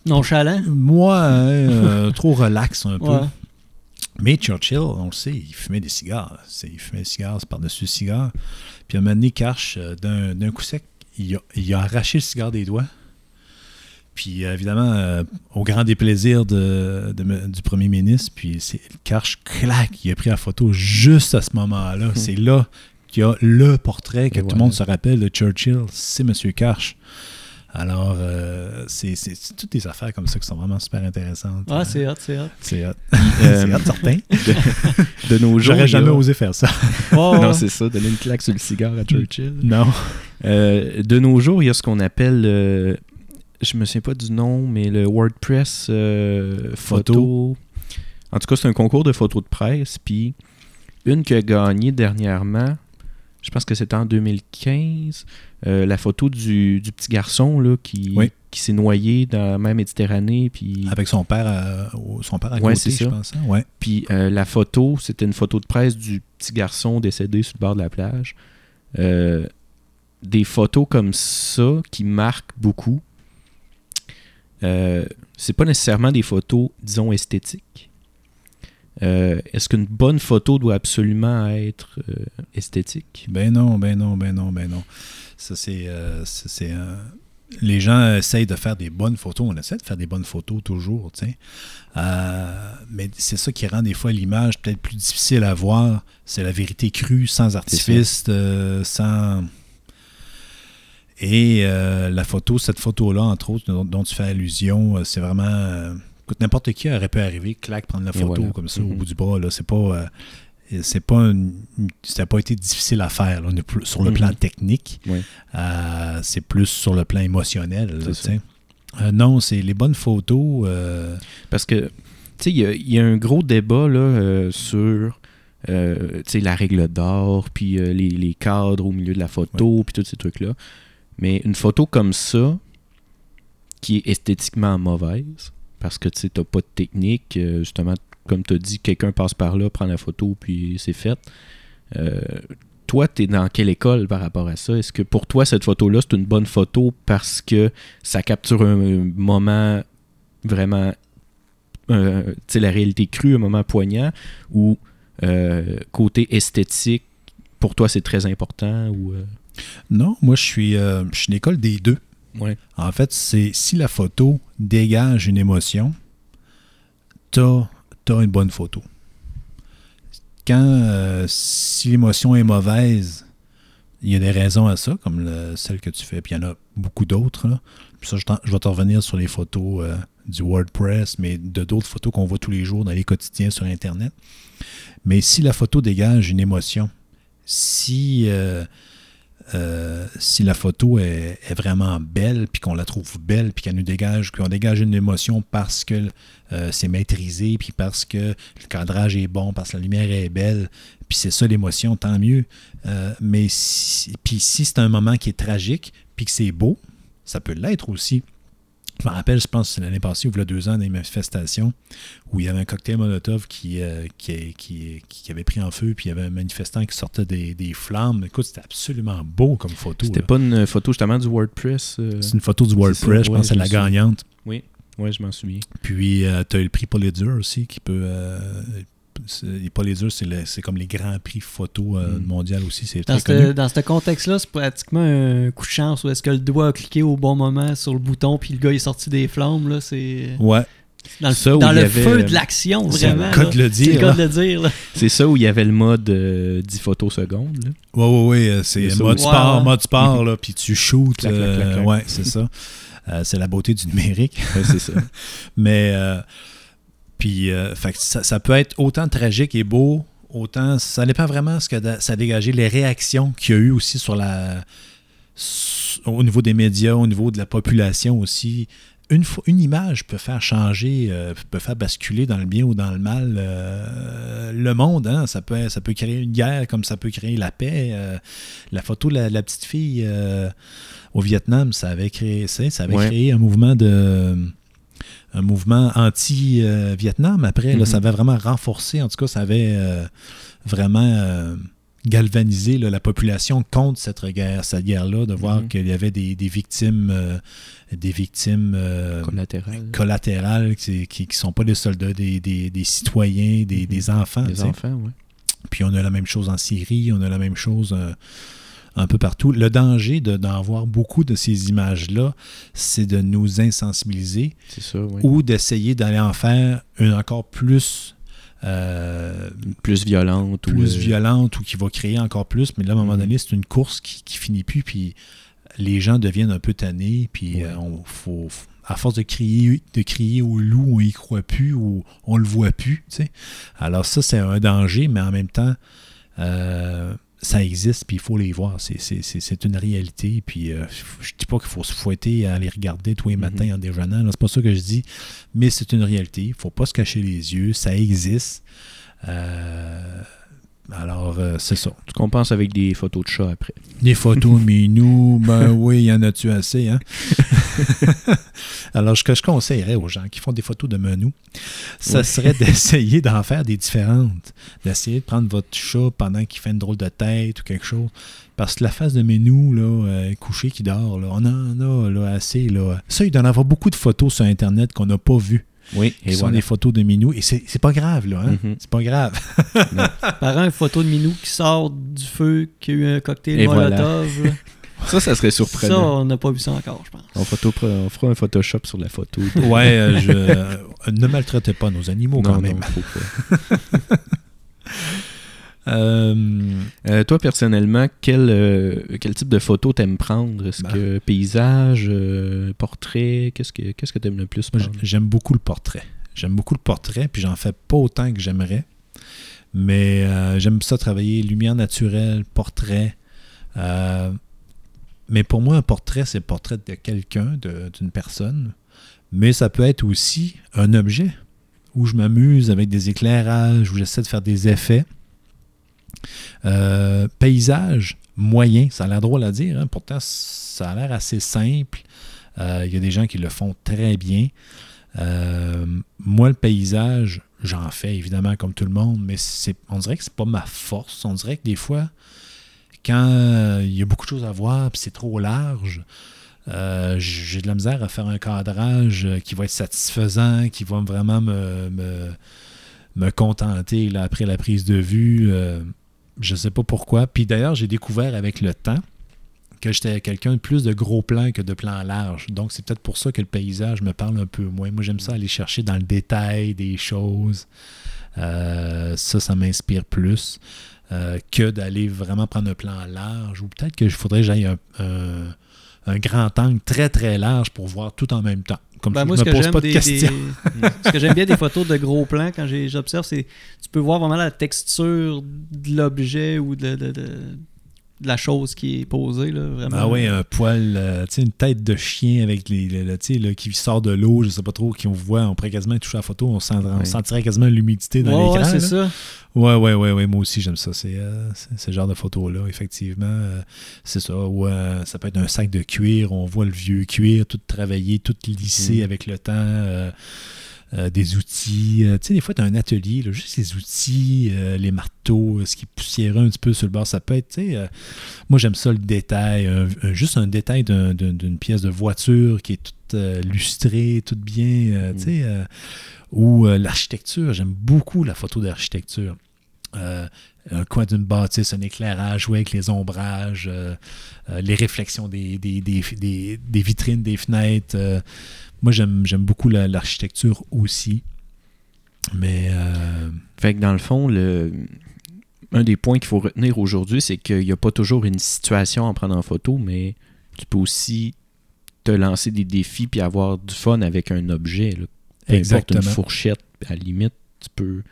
Nonchalant. moi, hein, euh, [LAUGHS] trop relax un peu. Ouais. Mais Churchill, on le sait, il fumait des cigares. Il fumait des cigares par-dessus cigare. Puis à un moment donné, Karch, euh, d'un coup sec, il a, il a arraché le cigare des doigts. Puis évidemment, au grand déplaisir de, du premier ministre, puis Karch, clac, il a pris la photo juste à ce moment-là. C'est là qu'il y a le portrait que Et tout le monde se rappelle de Churchill, c'est M. Karch. Alors, euh, c'est toutes des affaires comme ça qui sont vraiment super intéressantes. Ah, c'est hot, c'est hot. C'est hot. Euh, [LAUGHS] c'est hot, certain. de nos jours J'aurais a- jamais osé faire ça. Oh, non c'est ça donner une claque sur le cigare à Churchill Non. Euh, de nos jours, il y a ce qu'on appelle, euh, je me souviens pas du nom, mais le WordPress euh, photo. En tout cas, c'est un concours de photos de presse. Puis une qui a gagné dernièrement, je pense que c'était en 2015, euh, la photo du, du petit garçon là, qui, Oui. qui s'est noyé dans la mer Méditerranée. Puis, Avec son père, à, son père à Ouais, côté, je ça. pense. hein? Ouais. puis euh, la photo, c'était une photo de presse du petit garçon décédé sur le bord de la plage. Euh, des photos comme ça qui marquent beaucoup. C'est pas nécessairement des photos, disons, esthétiques. Euh, Est-ce qu'une bonne photo doit absolument être euh, esthétique? Ben non, ben non, ben non, ben non. Ça, c'est. euh, les gens essayent de faire des bonnes photos. On essaie de faire des bonnes photos toujours, tu sais. Mais c'est ça qui rend des fois l'image peut-être plus difficile à voir. C'est la vérité crue, sans artifice, sans. Et la photo, cette photo-là, entre autres, dont, dont tu fais allusion, c'est vraiment. Écoute, n'importe qui aurait pu arriver, clac, prendre la photo voilà. comme ça au Mhm. bout du bras. Là. C'est pas. euh, c'est pas une- ça n'a pas été difficile à faire là. On est plus sur le plan technique. Oui. Euh, c'est plus sur le plan émotionnel. là. Euh, non, c'est les bonnes photos. euh, Parce que, tu sais, il y a, il y a un gros débat là, sur tu sais, la règle d'or, puis les, les cadres au milieu de la photo, puis tous ces trucs-là. Mais une photo comme ça, qui est esthétiquement mauvaise, parce que tu n'as pas de technique. euh, justement, comme tu as dit, quelqu'un passe par là, prend la photo, puis c'est fait. Euh, toi, tu es dans quelle école par rapport à ça? Est-ce que pour toi, cette photo-là, c'est une bonne photo parce que ça capture un moment vraiment, euh, tu sais, la réalité crue, un moment poignant, ou côté esthétique, pour toi, c'est très important? Ou, Non, moi, je suis, je suis une école des deux. En fait, c'est si la photo dégage une émotion, t'as as une bonne photo. Quand euh, si l'émotion est mauvaise, il y a des raisons à ça, comme le- celle que tu fais, puis il y en a beaucoup d'autres. ça, je vais te revenir sur les photos euh, du WordPress, mais de d'autres photos qu'on voit tous les jours dans les quotidiens sur Internet. Mais si la photo dégage une émotion, si euh, euh, si la photo est, vraiment belle, puis qu'on la trouve belle, puis qu'elle nous dégage, qu'on dégage une émotion parce que euh, c'est maîtrisé, puis parce que le cadrage est bon, parce que la lumière est belle, puis c'est ça l'émotion, tant mieux. Euh, mais puis si c'est un moment qui est tragique, puis que c'est beau, ça peut l'être aussi. Je me rappelle, je pense que c'est l'année passée, ou il y a deux ans, les manifestations, où il y avait un cocktail Molotov qui, euh, qui, qui, qui avait pris en feu, puis il y avait un manifestant qui sortait des, des flammes. Écoute, c'était absolument beau comme photo. C'était pas une photo justement du WordPress? euh? C'est une photo du WordPress, ça, je ouais, pense que c'est la gagnante. Ouais, je m'en souviens. Puis tu as eu le prix Pulitzer aussi, qui peut. euh, les c'est le- c'est comme les grands prix photo euh, Mm. mondial aussi. C'est Dans très connu. ce, dans ce contexte-là, c'est pratiquement un coup de chance où est-ce que le doigt a cliqué au bon moment sur le bouton puis le gars est sorti des flammes. Là, c'est Ouais, dans le, Ça, dans le avait- feu de l'action, c'est vraiment. le cas là. de le C'est le dire. cas de le dire. là. [LAUGHS] C'est ça où il y avait le mode euh, 10 photos secondes. là. Ouais, ouais, ouais. euh, C'est mode sport, mode sport, là, puis tu. Clac, clac, euh, clac, ouais, c'est ça. Euh, c'est la beauté du numérique. Ouais, c'est ça. [LAUGHS] Mais, euh, puis, euh, fait que ça, ça peut être autant tragique et beau, autant. Ça dépend vraiment ce que ça a dégagé, les réactions qu'il y a eu aussi sur la. au niveau des médias, au niveau de la population aussi. Une, une image peut faire changer, euh, peut faire basculer dans le bien ou dans le mal euh, le monde. hein. Ça, peut, ça peut créer une guerre comme ça peut créer la paix. la photo de la, la petite fille au Vietnam, ça avait créé, ça, ça avait Ouais. créé un mouvement de un mouvement anti-Vietnam. Après, là, Mhm. ça avait vraiment renforcé, en tout cas, ça avait euh, vraiment euh, galvanisé là, la population contre cette guerre, cette guerre-là, de voir Mhm. qu'il y avait des, des victimes, euh, des victimes euh, Collatéral. collatérales qui, qui, qui sont pas des soldats, des, des- des citoyens, des, Mhm. des enfants. sais. enfants, oui. Puis on a la même chose en Syrie, on a la même chose euh, un peu partout. Le danger de- d'en voir beaucoup de ces images-là, c'est de nous insensibiliser C'est ça, oui. ou d'essayer d'aller en faire une encore plus euh, Plus violente. plus ou, euh, violente ou qui va créer encore plus. Mais là, à un moment Mhm. donné, c'est une course qui, qui finit plus, puis les gens deviennent un peu tannés, puis Ouais. euh, on, faut, à force de crier, de crier au loup, on y croit plus ou on le voit plus. tu sais. Alors ça, c'est un danger, mais en même temps, euh, ça existe, puis il faut les voir. C'est- C'est c'est- c'est une réalité. Puis euh, je dis pas qu'il faut se fouetter à les regarder tous les Mhm. matins en déjeunant. C'est pas ça que je dis. Mais c'est une réalité. Il faut pas se cacher les yeux. Ça existe. Euh, alors, euh, c'est ça. Tu compenses avec des photos de chats après. Des photos de minous, [LAUGHS] ben oui, il y en a-tu assez, hein? [LAUGHS] Alors, ce que je conseillerais aux gens qui font des photos de menus, ça Ouais. serait [LAUGHS] d'essayer d'en faire des différentes. D'essayer de prendre votre chat pendant qu'il fait une drôle de tête ou quelque chose. Parce que la face de Menou, là, euh, couché qui dort, là, on en a là, assez. Là. Ça, il doit y en avoir beaucoup de photos sur Internet qu'on n'a pas vues. Oui, Qui et sont voilà. des photos de Minou. Et c'est c'est pas grave, là. Hein? Mhm. C'est pas grave. [LAUGHS] Par une photo de Minou qui sort du feu, qui a eu un cocktail Et voilà. Molotov. là. [LAUGHS] Ça, ça serait Ça, surprenant. on n'a pas vu ça encore, je pense. On, photo, on fera un Photoshop sur la photo. [LAUGHS] ouais, euh, je, euh, ne maltraitez pas nos animaux non, quand même. non, faut pas. Euh, Euh, toi, personnellement, quel, euh, quel type de photo t'aimes prendre? Est-ce Ben. que paysage, euh, portrait? Qu'est-ce que qu'est-ce que t'aimes le plus prendre? j'aime beaucoup le portrait. J'aime beaucoup le portrait, puis j'en fais pas autant que j'aimerais. Mais j'aime ça travailler lumière naturelle, portrait. Mais pour moi, un portrait, c'est le portrait de quelqu'un, de- d'une personne. Mais ça peut être aussi un objet où je m'amuse avec des éclairages, où j'essaie de faire des effets. Euh, paysage moyen, ça a l'air drôle à dire, hein, pourtant ça a l'air assez simple. Euh, Il y a des gens qui le font très bien. Euh, moi, le paysage, j'en fais évidemment comme tout le monde, mais on dirait que c'est pas ma force. On dirait que des fois, quand il y a beaucoup de choses à voir, puis c'est trop large, euh, j'ai de la misère à faire un cadrage qui va être satisfaisant, qui va vraiment me, contenter après la prise de vue. Euh, je sais pas pourquoi. Puis d'ailleurs, j'ai découvert avec le temps que j'étais quelqu'un de plus de gros plans que de plans larges. Donc, c'est peut-être pour ça que le paysage me parle un peu moins. Moi, j'aime ça aller chercher dans le détail des choses. Euh, ça, ça m'inspire plus que d'aller vraiment prendre un plan large. Ou peut-être que je faudrait que j'aille un grand angle très très large pour voir tout en même temps. Comme Ben, moi, je me pose pas de des, questions. des- [LAUGHS] ce que j'aime bien des photos de gros plans quand j'observe, c'est tu peux voir vraiment la texture de l'objet ou de, de- de- de la chose qui est posée. Là, vraiment. Ah oui, un poil, euh, tu sais, une tête de chien avec les, là, qui sort de l'eau, je sais pas trop, qui on voit, on pourrait quasiment toucher la photo, on, sent- on Ouais. sentirait quasiment l'humidité dans Ouais, ouais, l'écran. c'est là. ça. Ouais, ouais, ouais, ouais, moi aussi j'aime ça. C'est euh, c'est- ce genre de photos-là, effectivement. euh, c'est ça. Ou ça peut être un sac de cuir, on voit le vieux cuir, tout travaillé, tout lissé Mm. avec le temps. Euh, des outils. euh, tu sais, des fois, tu as un atelier, là, juste les outils, euh, les marteaux, ce qui est poussiéreux un petit peu sur le bord. Ça peut être, tu sais, moi j'aime ça le détail, juste un détail d'un- d'un- d'une pièce de voiture qui est toute lustrée, toute bien, euh, tu sais, euh, ou euh, l'architecture. J'aime beaucoup la photo d'architecture. Un coin d'une bâtisse, un éclairage, ouais, avec les ombrages, les réflexions des, des, des, des- des vitrines, des fenêtres. Moi, j'aime j'aime beaucoup la- l'architecture aussi. Mais euh, Fait que dans le fond, le... un des points qu'il faut retenir aujourd'hui, c'est qu'il n'y a pas toujours une situation à prendre en photo, mais tu peux aussi te lancer des défis puis avoir du fun avec un objet. Là. Peu importe exactement. une fourchette, à la limite, tu peux,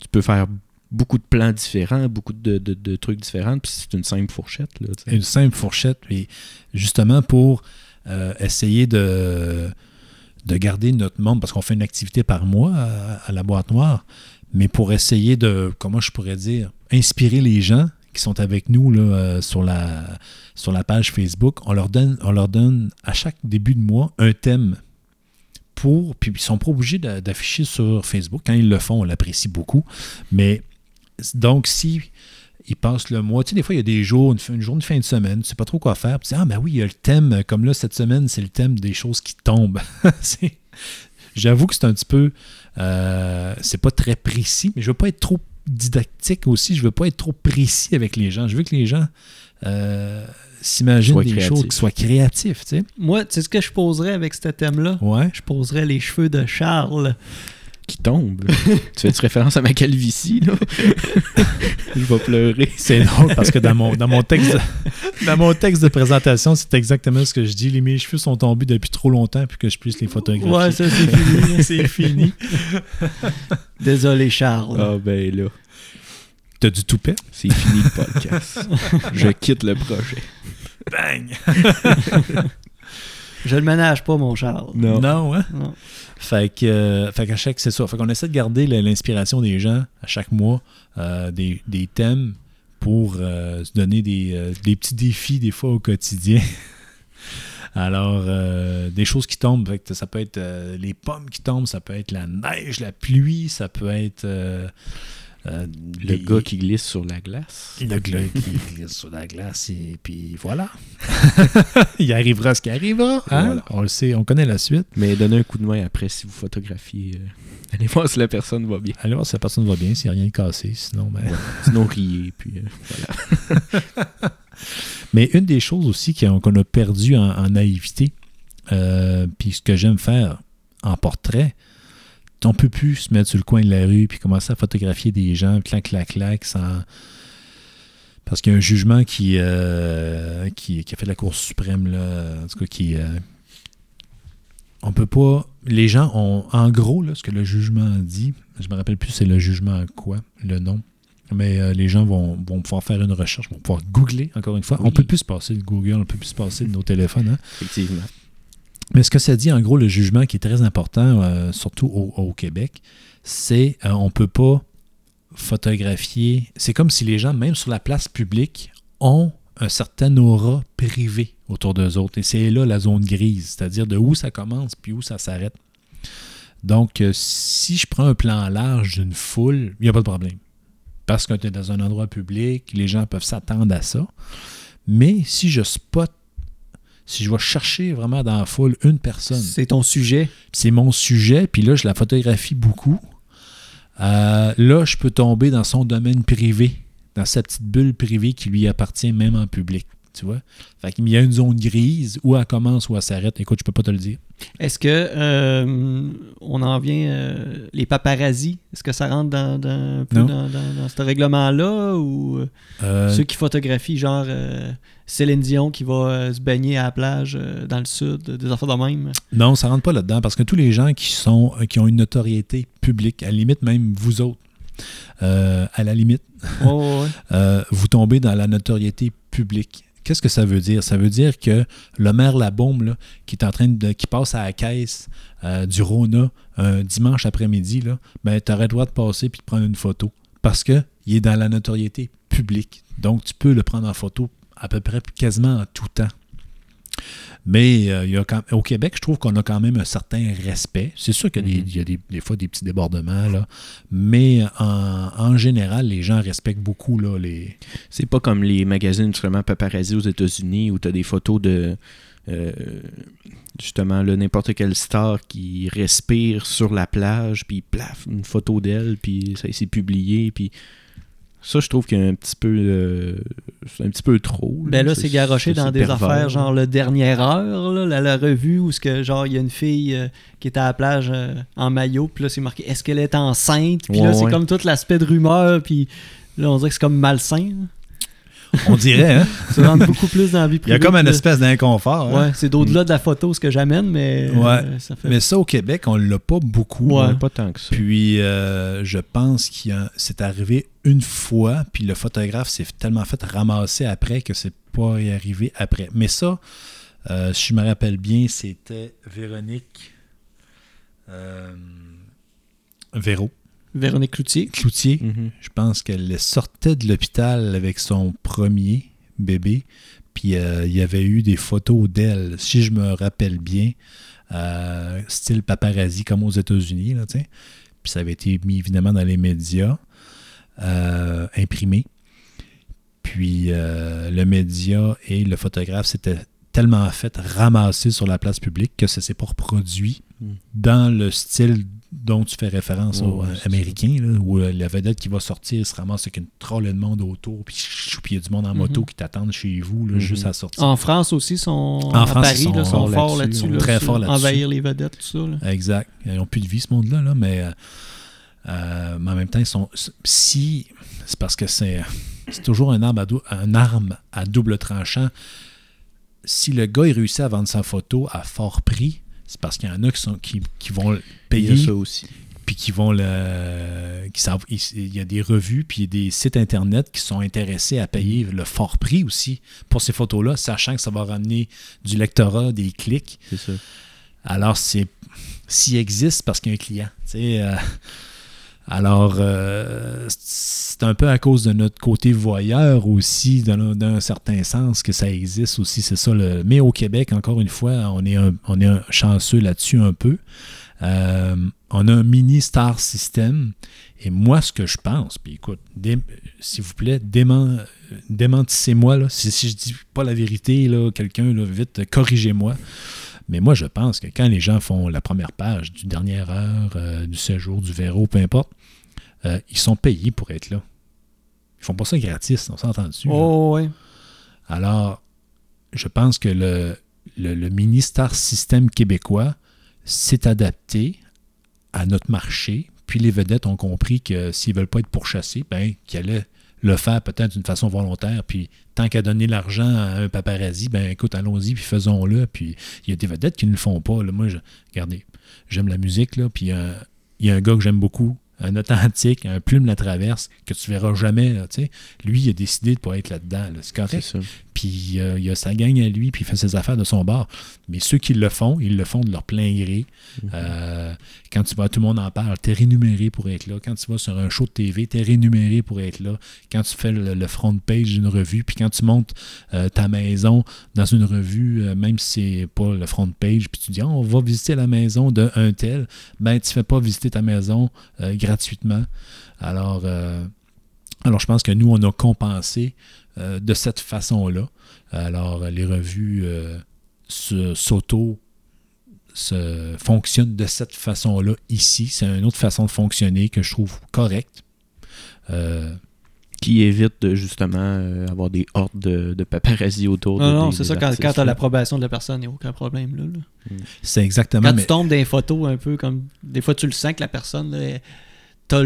tu peux faire beaucoup de plans différents, beaucoup de, de- de trucs différents, puis c'est une simple fourchette. Là. Une simple fourchette, puis justement pour euh, essayer de, de garder notre membre, parce qu'on fait une activité par mois à, la boîte noire, mais pour essayer de, comment je pourrais dire, inspirer les gens qui sont avec nous euh, sur, la, page Facebook, on leur, donne, à chaque début de mois un thème pour, puis ils sont pas obligés d'a- d'afficher sur Facebook. Quand ils le font, on l'apprécie beaucoup. Mais donc, si ils passent le mois, tu sais, des fois, il y a des jours, une, journée de fin de semaine, tu sais pas trop quoi faire. Puis tu dis, ah, ben oui, il y a le thème, comme là, cette semaine, c'est le thème des choses qui tombent. [LAUGHS] J'avoue que c'est un petit peu, euh, c'est pas très précis, mais je veux pas être trop didactique aussi. Je veux pas être trop précis avec les gens. Je veux que les gens euh, s'imaginent des créatifs. choses qui soient créatifs, tu sais. Moi, tu sais ce que je poserais avec ce thème-là? Ouais. Je poserais les cheveux de Charles. Qui tombe. [LAUGHS] tu fais-tu référence à ma calvitie? Là? [LAUGHS] Je vais pleurer. C'est drôle parce que dans mon, dans mon texte de, [LAUGHS] dans mon texte de présentation, c'est exactement ce que je dis. Les, mes cheveux sont tombés depuis trop longtemps puis que je puisse les photographier. Ouais, ça c'est fini. c'est fini. Désolé, Charles. Ah ben là, T'as du toupet? c'est fini le podcast. Je quitte le projet. Bang! Je le ménage pas, mon Charles. Non, hein? Non. Fait que, euh, fait qu'à chaque, c'est ça. Fait qu'on essaie de garder l'inspiration des gens à chaque mois, euh, des, des thèmes pour euh, se donner des, des petits défis des fois au quotidien. [LAUGHS] Alors, des choses qui tombent, fait que ça peut être les pommes qui tombent, ça peut être la neige, la pluie, ça peut être euh, Le gars qui glisse sur la glace. le gars qui [LAUGHS] glisse sur la glace et puis voilà. [LAUGHS] Il arrivera ce qui arrivera. hein? Voilà. On le sait, on connaît la suite. Mais donnez un coup de main après si vous photographiez. euh, allez voir si la personne va bien. Allez voir si la personne va bien, s'il n'y a rien de cassé. Sinon, ben... Sinon, riez. Puis, euh, voilà. [LAUGHS] Mais une des choses aussi qu'on a perdu en, en naïveté, puis ce que j'aime faire en portrait, on peut plus se mettre sur le coin de la rue puis commencer à photographier des gens, clac, clac, clac, sans... Parce qu'il y a un jugement qui, euh, qui, qui a fait de la Cour suprême, là, en tout cas, qui... euh, on peut pas... Les gens ont... En gros, là, ce que le jugement dit, je me rappelle plus c'est le jugement à quoi, le nom, mais euh, les gens vont, vont pouvoir faire une recherche, vont pouvoir googler, encore une fois. Oui. On peut plus se passer de Google, on peut plus se passer de nos téléphones. hein. Effectivement. Mais ce que ça dit, en gros, le jugement qui est très important, euh, surtout au, Québec, c'est euh, on peut pas photographier. C'est comme si les gens, même sur la place publique, ont un certain aura privé autour d'eux autres. Et c'est là la zone grise, c'est-à-dire de où ça commence puis où ça s'arrête. Donc, euh, si je prends un plan large d'une foule, il n'y a pas de problème. Parce que tu es dans un endroit public, les gens peuvent s'attendre à ça. Mais si je spot, si je vais chercher vraiment dans la foule une personne, C'est ton sujet? c'est mon sujet, puis là, je la photographie beaucoup, euh, là, je peux tomber dans son domaine privé, dans sa petite bulle privée qui lui appartient même en public. Tu vois? Fait qu'il y a une zone grise où elle commence ou elle s'arrête. Écoute, je peux pas te le dire. Est-ce que euh, on en vient euh, les paparazzis Est-ce que ça rentre dans, dans- un peu Non. dans, ce règlement-là ou euh, ceux qui photographient genre Céline Dion qui va se baigner à la plage dans le sud, des affaires de même? Non, ça rentre pas là-dedans parce que tous les gens qui sont qui ont une notoriété publique, à la limite même vous autres, à la limite, ouais, [LAUGHS] euh, vous tombez dans la notoriété publique. Qu'est-ce que ça veut dire? Ça veut dire que le maire Labaume, qui est qui passe à la caisse euh, du Rona un dimanche après-midi, ben, tu aurais le droit de passer puis de prendre une photo. Parce que il est dans la notoriété publique. Donc, tu peux le prendre en photo à peu près quasiment en tout temps. Mais euh, il y a quand- au Québec, je trouve qu'on a quand même un certain respect. C'est sûr qu'il y a, des, Mhm. il y a des, des fois des petits débordements, là, mais en, en général, les gens respectent beaucoup là, les, C'est pas comme les magazines justement paparazzi aux États-Unis où tu as des photos de euh, justement là, n'importe quelle star qui respire sur la plage, puis plaf, une photo d'elle, puis ça s'est publié, puis ça je trouve qu'il y a un petit peu euh, un petit peu trop. Ben là, c'est garoché dans des pervers. affaires genre le dernière heure, là, la, la revue où ce que genre il y a une fille euh, qui est à la plage euh, en maillot, puis là c'est marqué est-ce qu'elle est enceinte, puis là c'est ouais. comme tout l'aspect de rumeur, puis là on dirait que c'est comme malsain. là. On dirait, hein? [LAUGHS] Ça rentre beaucoup plus dans la vie Il y privée. a comme une espèce d'inconfort. hein? Ouais, c'est d'au-delà de la photo ce que j'amène, mais Ouais. euh, ça fait. Mais ça, au Québec, on l'a pas beaucoup. Ouais. hein. pas tant que ça. Puis, euh, je pense qu'il y a- c'est arrivé une fois, puis le photographe s'est tellement fait ramasser après que c'est pas arrivé après. Mais ça, euh, si je me rappelle bien, c'était Véronique euh, Véro Véronique Cloutier. Cloutier. Mhm. Je pense qu'elle sortait de l'hôpital avec son premier bébé, puis euh, il y avait eu des photos d'elle, si je me rappelle bien, euh, style paparazzi comme aux États-Unis. Puis ça avait été mis évidemment dans les médias, euh, imprimé. Puis euh, le média et le photographe s'étaient tellement fait ramasser sur la place publique que ça s'est pas reproduit Mm. dans le style dont tu fais référence aux euh, Américains, où euh, la vedette qui va sortir se ramasse avec une trolle de monde autour, puis il y a du monde en Mhm. moto qui t'attendent chez vous, là, Mhm. juste à sortir. En France aussi, sont En Paris, ils sont forts là-dessus, très forts là-dessus. Envahir les vedettes, tout ça. Exact. Ils n'ont plus de vie, ce monde-là, là, mais, euh, mais en même temps, ils sont. Si. C'est parce que c'est. C'est toujours un arme, à un arme à double tranchant. Si le gars il réussit à vendre sa photo à fort prix, c'est parce qu'il y en a qui, sont, qui, qui vont le Il y a payer, ça aussi. puis qui vont le. Qui savent, il il y a des revues, puis des sites internet qui sont intéressés à payer le fort prix aussi pour ces photos-là, sachant que ça va ramener du lectorat, des clics. C'est ça. Alors, c'est s'il existe parce qu'il y a un client. tu sais, euh, alors, euh, c'est un peu à cause de notre côté voyeur aussi, d'un d'un certain sens, que ça existe aussi. C'est ça. Mais au Québec, encore une fois, on est, un, un chanceux là-dessus un peu. Euh, on a un mini star system. Et moi, ce que je pense, puis écoute, s'il vous plaît, dément- démentissez-moi. Si, si je dis pas la vérité, quelqu'un, vite, corrigez-moi. Mais moi, je pense que quand les gens font la première page du dernière heure, euh, du séjour, du Véro, peu importe, euh, ils sont payés pour être là. Ils font pas ça gratis, on s'entend dessus. Oh, ouais. Alors, je pense que le, le, le mini-star système québécois s'est adapté à notre marché. Puis les vedettes ont compris que s'ils veulent pas être pourchassés, ben, qu'ils allaient le faire peut-être d'une façon volontaire. Puis tant qu'à donner l'argent à un paparazzi, ben écoute, allons-y, puis faisons-le. Puis il y a des vedettes qui ne le font pas. Moi, je, regardez, j'aime la musique, là, puis euh, il y a un gars que j'aime beaucoup, un authentique, un plume la traverse, que tu verras jamais. là, tu sais. Lui, il a décidé de ne pas être là-dedans. là. C'est. Puis euh, il a sa gang à lui, puis il fait ses affaires de son bord. Mais ceux qui le font, ils le font de leur plein gré. Mhm. Euh, quand tu vas, tout le monde en parle, tu es rémunéré pour être là. Quand tu vas sur un show de TV, tu es rémunéré pour être là. Quand tu fais le, le front page d'une revue, puis quand tu montes euh, ta maison dans une revue, même si c'est pas le front page, puis tu dis Ah, on va visiter la maison d'un tel, ben tu fais pas visiter ta maison gratuitement. Alors, alors je pense que nous, on a compensé euh, de cette façon-là. Alors, les revues euh, s'auto se fonctionnent de cette façon-là ici. C'est une autre façon de fonctionner que je trouve correcte. Euh, Qui évite de justement euh, avoir des hordes de, de paparazzi autour de Non, non, c'est ça, quand, t'as là. l'approbation de la personne, il n'y a aucun problème. Là, là. c'est exactement. Quand mais- tu tombes dans les photos un peu comme. Des fois, tu le sens que la personne. là, t'as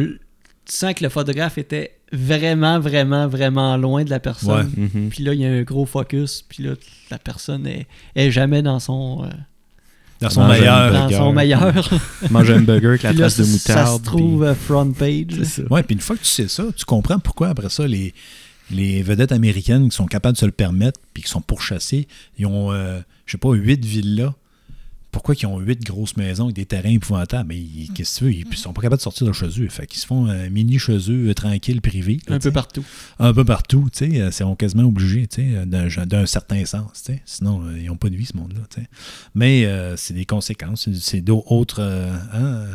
tu sens que le photographe était vraiment, vraiment, vraiment loin de la personne. Mhm. Puis là, il y a un gros focus. Puis là, la personne est, est jamais dans son, euh, dans son Manger meilleur. un dans burger. son meilleur. [LAUGHS] Mange un burger avec la Puis là, trace de ça- moutarde. Ça se trouve euh, front page. ça. Ouais, puis une fois que tu sais ça, tu comprends pourquoi après ça, les, les vedettes américaines qui sont capables de se le permettre puis qui sont pourchassées, ils ont, euh, je sais pas, huit villas. Pourquoi ils ont huit grosses maisons avec des terrains épouvantables? Mais ils- qu'est-ce que tu veux? Ils sont pas capables de sortir de chez eux. Fait qu'ils se font un mini chez eux, euh, tranquille, privé. là, Un peu partout. Un peu partout, tu sais. euh, C'est quasiment obligé, tu sais, d'un, d'un certain sens, tu sais. Sinon, euh, ils n'ont pas de vie, ce monde-là, tu sais. Mais euh, c'est des conséquences. C'est, d'autres euh, hein, euh,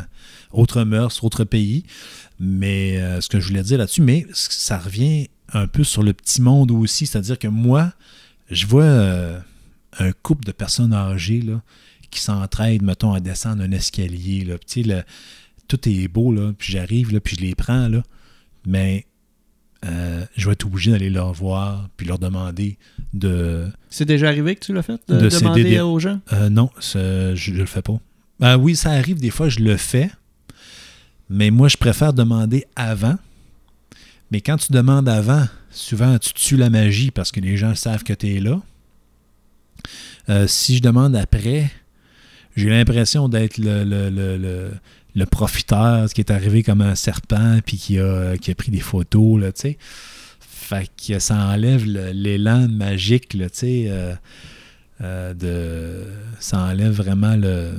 autres mœurs, autres pays. Mais euh, ce que je voulais dire là-dessus, mais ça revient un peu sur le petit monde aussi. C'est-à-dire que moi, je vois euh, un couple de personnes âgées, là, qui s'entraident, mettons, à descendre un escalier, là. Puis, le- tout est beau, là. Puis j'arrive, là, puis je les prends, là. Mais euh, je vais être obligé d'aller leur voir puis leur demander de. C'est déjà arrivé que tu l'as fait, de, De demander céder aux gens? Euh, non, je, je le fais pas. Ben oui, ça arrive des fois, je le fais. Mais moi, je préfère demander avant. Mais quand tu demandes avant, souvent tu tues la magie parce que les gens savent que tu es là. Euh, si je demande après, j'ai l'impression d'être le, le, le, le- le profiteur qui est arrivé comme un serpent puis qui a, qui a pris des photos, là, tu sais. Fait que ça enlève l'élan magique, là, tu sais. euh, euh, de, ça enlève vraiment le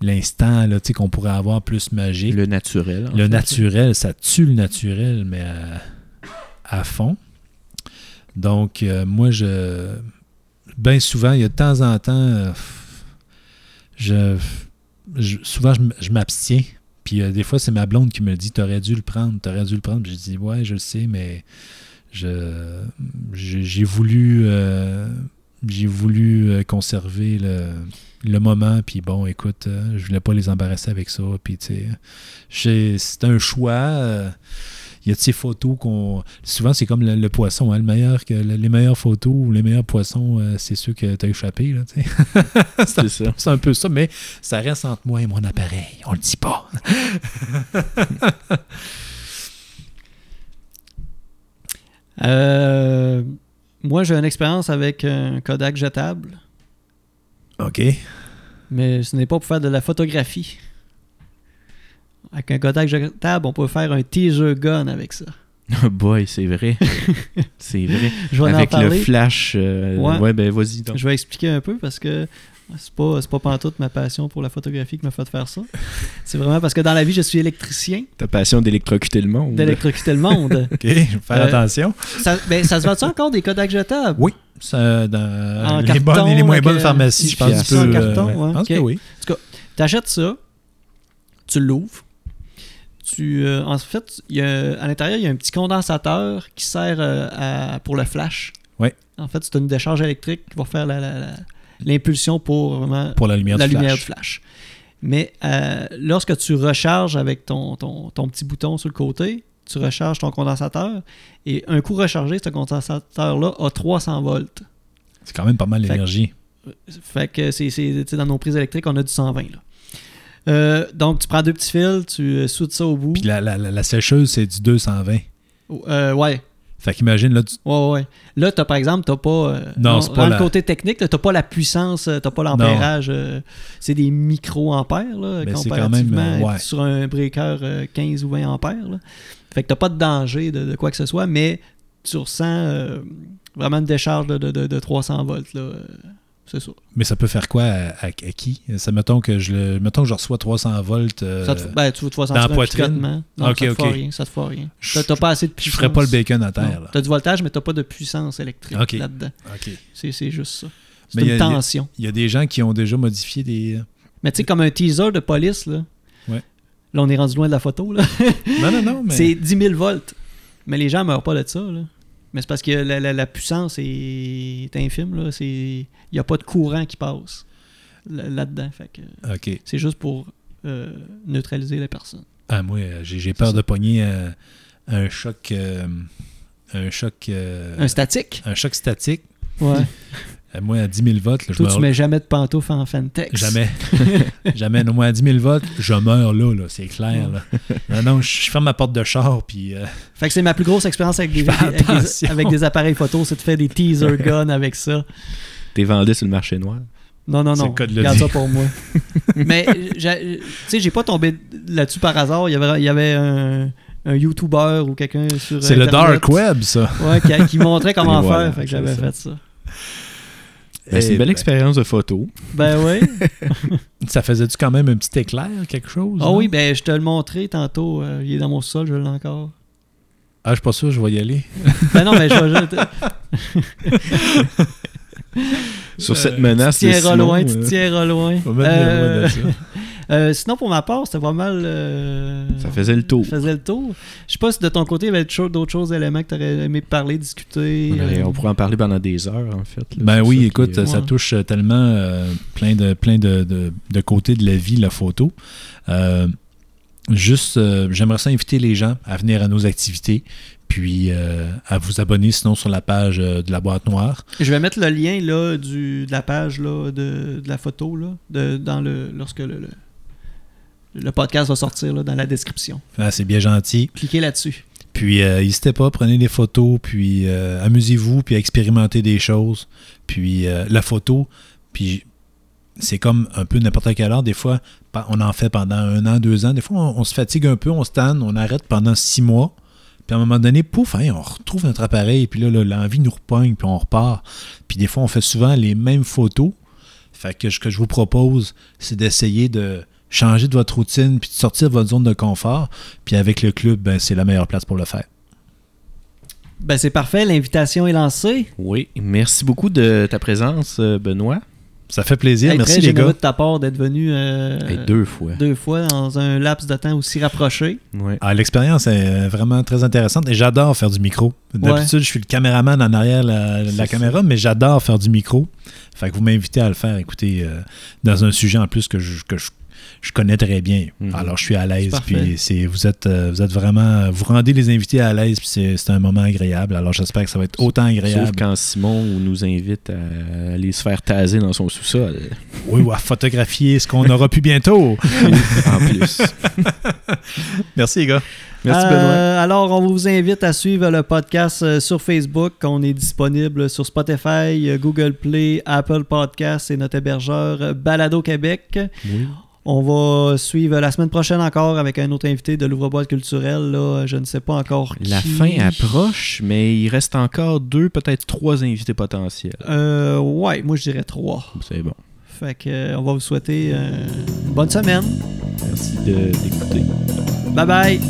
l'instant là, tu sais, qu'on pourrait avoir plus magique. Le naturel. Le fait. naturel, ça tue le naturel, mais à, à fond. Donc, euh, moi, je. Bien souvent, il y a de temps en temps, je, souvent, je, m'abstiens. Puis euh, des fois, c'est ma blonde qui me dit T'aurais dû le prendre, t'aurais dû le prendre. Puis je dis Ouais, je le sais, mais je, j'ai voulu. euh, j'ai voulu euh, conserver le, le moment, puis bon, écoute, euh, je voulais pas les embarrasser avec ça, puis tu sais, c'est un choix. Il y a de ces photos qu'on. Souvent, c'est comme le, le poisson, hein, le meilleur que, le- les meilleures photos ou les meilleurs poissons, euh, c'est ceux que tu as échappé. [LAUGHS] C'est ça. c'est un peu ça, mais ça reste entre moi et mon appareil. On le dit pas. [LAUGHS] Euh, moi, j'ai une expérience avec un Kodak jetable, OK. mais ce n'est pas pour faire de la photographie. Avec un Kodak jetable, on peut faire un teaser gun avec ça. Oh boy, c'est vrai. [LAUGHS] c'est vrai. Je vais Avec en le flash. euh, Ouais. ouais. ben vas-y donc. Je vais expliquer un peu parce que c'est pas, c'est pas pantoute ma passion pour la photographie qui m'a fait faire ça. C'est vraiment parce que dans la vie, je suis électricien, Ta passion d'électrocuter le monde. d'électrocuter le monde. [LAUGHS] OK. Je vais faire Euh, attention. ça, ben, ça se vend-tu encore des Kodak jetables? Oui. Ça, dans En les, carton, bonnes et les moins bonnes euh, pharmacies, je pense. En carton, euh, ouais. Je pense que oui. T'achètes ça, tu l'ouvres. Tu, euh, en fait, y a- à l'intérieur, il y a un petit condensateur qui sert euh, à- pour le flash. Ouais. En fait, c'est une décharge électrique qui va faire l'impulsion pour vraiment Pour la lumière la du lumière flash. du flash. Mais euh, lorsque tu recharges avec ton, ton, ton petit bouton sur le côté, tu recharges ton condensateur et un coup rechargé, ce condensateur-là a 300 volts. C'est quand même pas mal que- d'énergie. Fait que c'est, c'est- dans nos prises électriques, on a du 120. Là. Euh, donc, tu prends deux petits fils, tu euh, soudes ça au bout. Puis la, la, la, la sécheuse, c'est du 220. Euh, ouais. Fait qu'imagine, là, tu- Ouais, ouais. Là, t'as par exemple, t'as pas. euh, Non, c'est pas dans la- le côté technique, t'as pas la puissance, t'as pas l'ampérage. euh, c'est des micro-ampères, là, Ben, c'est quand même, comparativement ouais. sur un breaker euh, 15 ou 20 ampères. là. Fait que t'as pas de danger de, de quoi que ce soit, mais tu ressens. Vraiment une décharge de, de- de- de 300 volts. Là. Euh, C'est ça. Mais ça peut faire quoi à, à- à qui? Ça mettons que je le, mettons que je reçois 300 volts. euh, Ça te, ben, tu veux dans la poitrine? Non, Ok, ça te ok. fait rien. Ça te fait rien. Je- T'as- pas assez de je puissance. ferais pas le bacon à terre. Tu as du voltage, mais t'as pas de puissance électrique là-dedans. C'est c'est juste ça. C'est une a- il y a- tension. Il y a des gens qui ont déjà modifié des. Mais tu sais, comme un teaser de police, là. Ouais. Là, on est rendu loin de la photo, là. Non, non, non, [LAUGHS] mais. C'est 10 000 volts. Mais les gens meurent pas de ça, là. Mais c'est parce que la, la- la puissance est infime, là. C'est... Il n'y a pas de courant qui passe là- là-dedans. C'est juste pour euh, neutraliser la personne. Ah, moi, euh, j'ai j'ai peur ça. de pogner euh, un choc. euh, un choc. euh, Un statique? un choc statique. Ouais. [LAUGHS] Euh, moi, à 10 000 volts, là, je Toi, tu meurs. mets jamais de pantoufles en Fantex. Jamais. [LAUGHS] Jamais. Non, moi, à 10 000 volts, je meurs là, là c'est clair. Là. Non, non, je ferme ma porte de char, puis. euh, Fait que c'est ma plus grosse expérience avec des, Fais avec, des, attention. avec des appareils photo, c'est de faire des teaser [LAUGHS] guns avec ça. T'es vendu sur le marché noir? Non, non, C'est non. le cas de le Garde dire. ça pour moi. [LAUGHS] Mais, j'ai- tu sais, j'ai pas tombé là-dessus par hasard. Il y avait, il y avait un, un YouTuber ou quelqu'un sur. C'est le dark web, ça. Ouais, qui, qui montrait comment faire. fait que j'avais fait ça. Ben, c'est une belle ben, expérience de photo. Ben oui. [LAUGHS] Ça faisait-tu quand même un petit éclair, quelque chose? Ah oui, ben je te le montrais tantôt. euh, il est dans mon sol, je l'ai encore. Ah, je suis pas sûr, je vais y aller. [LAUGHS] Ben non, mais je, [LAUGHS] Sur Euh, cette tu menace, tiendras sinon, loin, tu euh, tiendras loin. Euh, sinon, pour ma part, c'était pas mal. euh, Ça faisait le tour. Ça faisait le tour. Je sais pas si de ton côté, il y avait d'autres choses- éléments que tu aurais aimé parler, discuter. Euh, on pourrait en parler pendant des heures, en fait. là. Ben oui, ça écoute, ça Ouais. touche tellement euh, plein de plein de, de- de côtés de la vie, la photo. Euh, juste, euh, j'aimerais ça inviter les gens à venir à nos activités, puis euh, à vous abonner sinon sur la page euh, de la boîte noire. Je vais mettre le lien là, du, de la page là, de, de la photo là, de, dans le, lorsque le, le, le podcast va sortir là, dans la description. Ah, c'est bien gentil. Cliquez là-dessus. Puis euh, n'hésitez pas, prenez des photos, puis euh, amusez-vous, puis expérimentez des choses. Puis euh, la photo, puis c'est comme un peu n'importe quelle heure. Des fois, on en fait pendant un an, deux ans. Des fois, on, on se fatigue un peu, on se tanne, on arrête pendant six mois. Puis à un moment donné, pouf, hein, on retrouve notre appareil, puis là, là, l'envie nous repogne, puis on repart. Puis des fois, on fait souvent les mêmes photos. Fait que ce que je vous propose, c'est d'essayer de changer de votre routine, puis de sortir de votre zone de confort. Puis avec le club, ben, c'est la meilleure place pour le faire. Ben c'est parfait, l'invitation est lancée. Oui, merci beaucoup de ta présence, euh, Benoît. Ça fait plaisir. Hey, Merci très les gars. de ta part d'être venu euh, Hey, deux fois. deux fois dans un laps de temps aussi rapproché. Ouais. Ah, L'expérience est euh, vraiment très intéressante et j'adore faire du micro. D'habitude, je suis le caméraman en arrière de la, la caméra, mais j'adore faire du micro. Fait que vous m'invitez à le faire, écoutez, euh, dans un sujet en plus que je, que je, je connais très bien. Mhm. Alors, je suis à l'aise. Puis c'est, vous, êtes, euh, vous êtes vraiment. Vous rendez les invités à l'aise, puis c'est, c'est un moment agréable. Alors, j'espère que ça va être autant Sauf agréable. quand Simon nous invite à aller se faire taser dans son sous-sol. Oui, ou à photographier ce qu'on aura pu bientôt. [LAUGHS] en plus. [LAUGHS] Merci, les gars. Merci, Euh, Benoît. Alors, on vous invite à suivre le podcast euh, sur Facebook. On est disponible sur Spotify, euh, Google Play, Apple Podcasts et notre hébergeur euh, Balado Québec. Oui. On va suivre la semaine prochaine encore avec un autre invité de l'ouvre-boîte culturelle. Là, je ne sais pas encore qui. La fin approche, mais il reste encore deux, peut-être trois invités potentiels. Euh, ouais, moi je dirais trois. C'est bon. Fait que, euh, on va vous souhaiter euh, une bonne semaine. Merci d'écouter. Bye bye.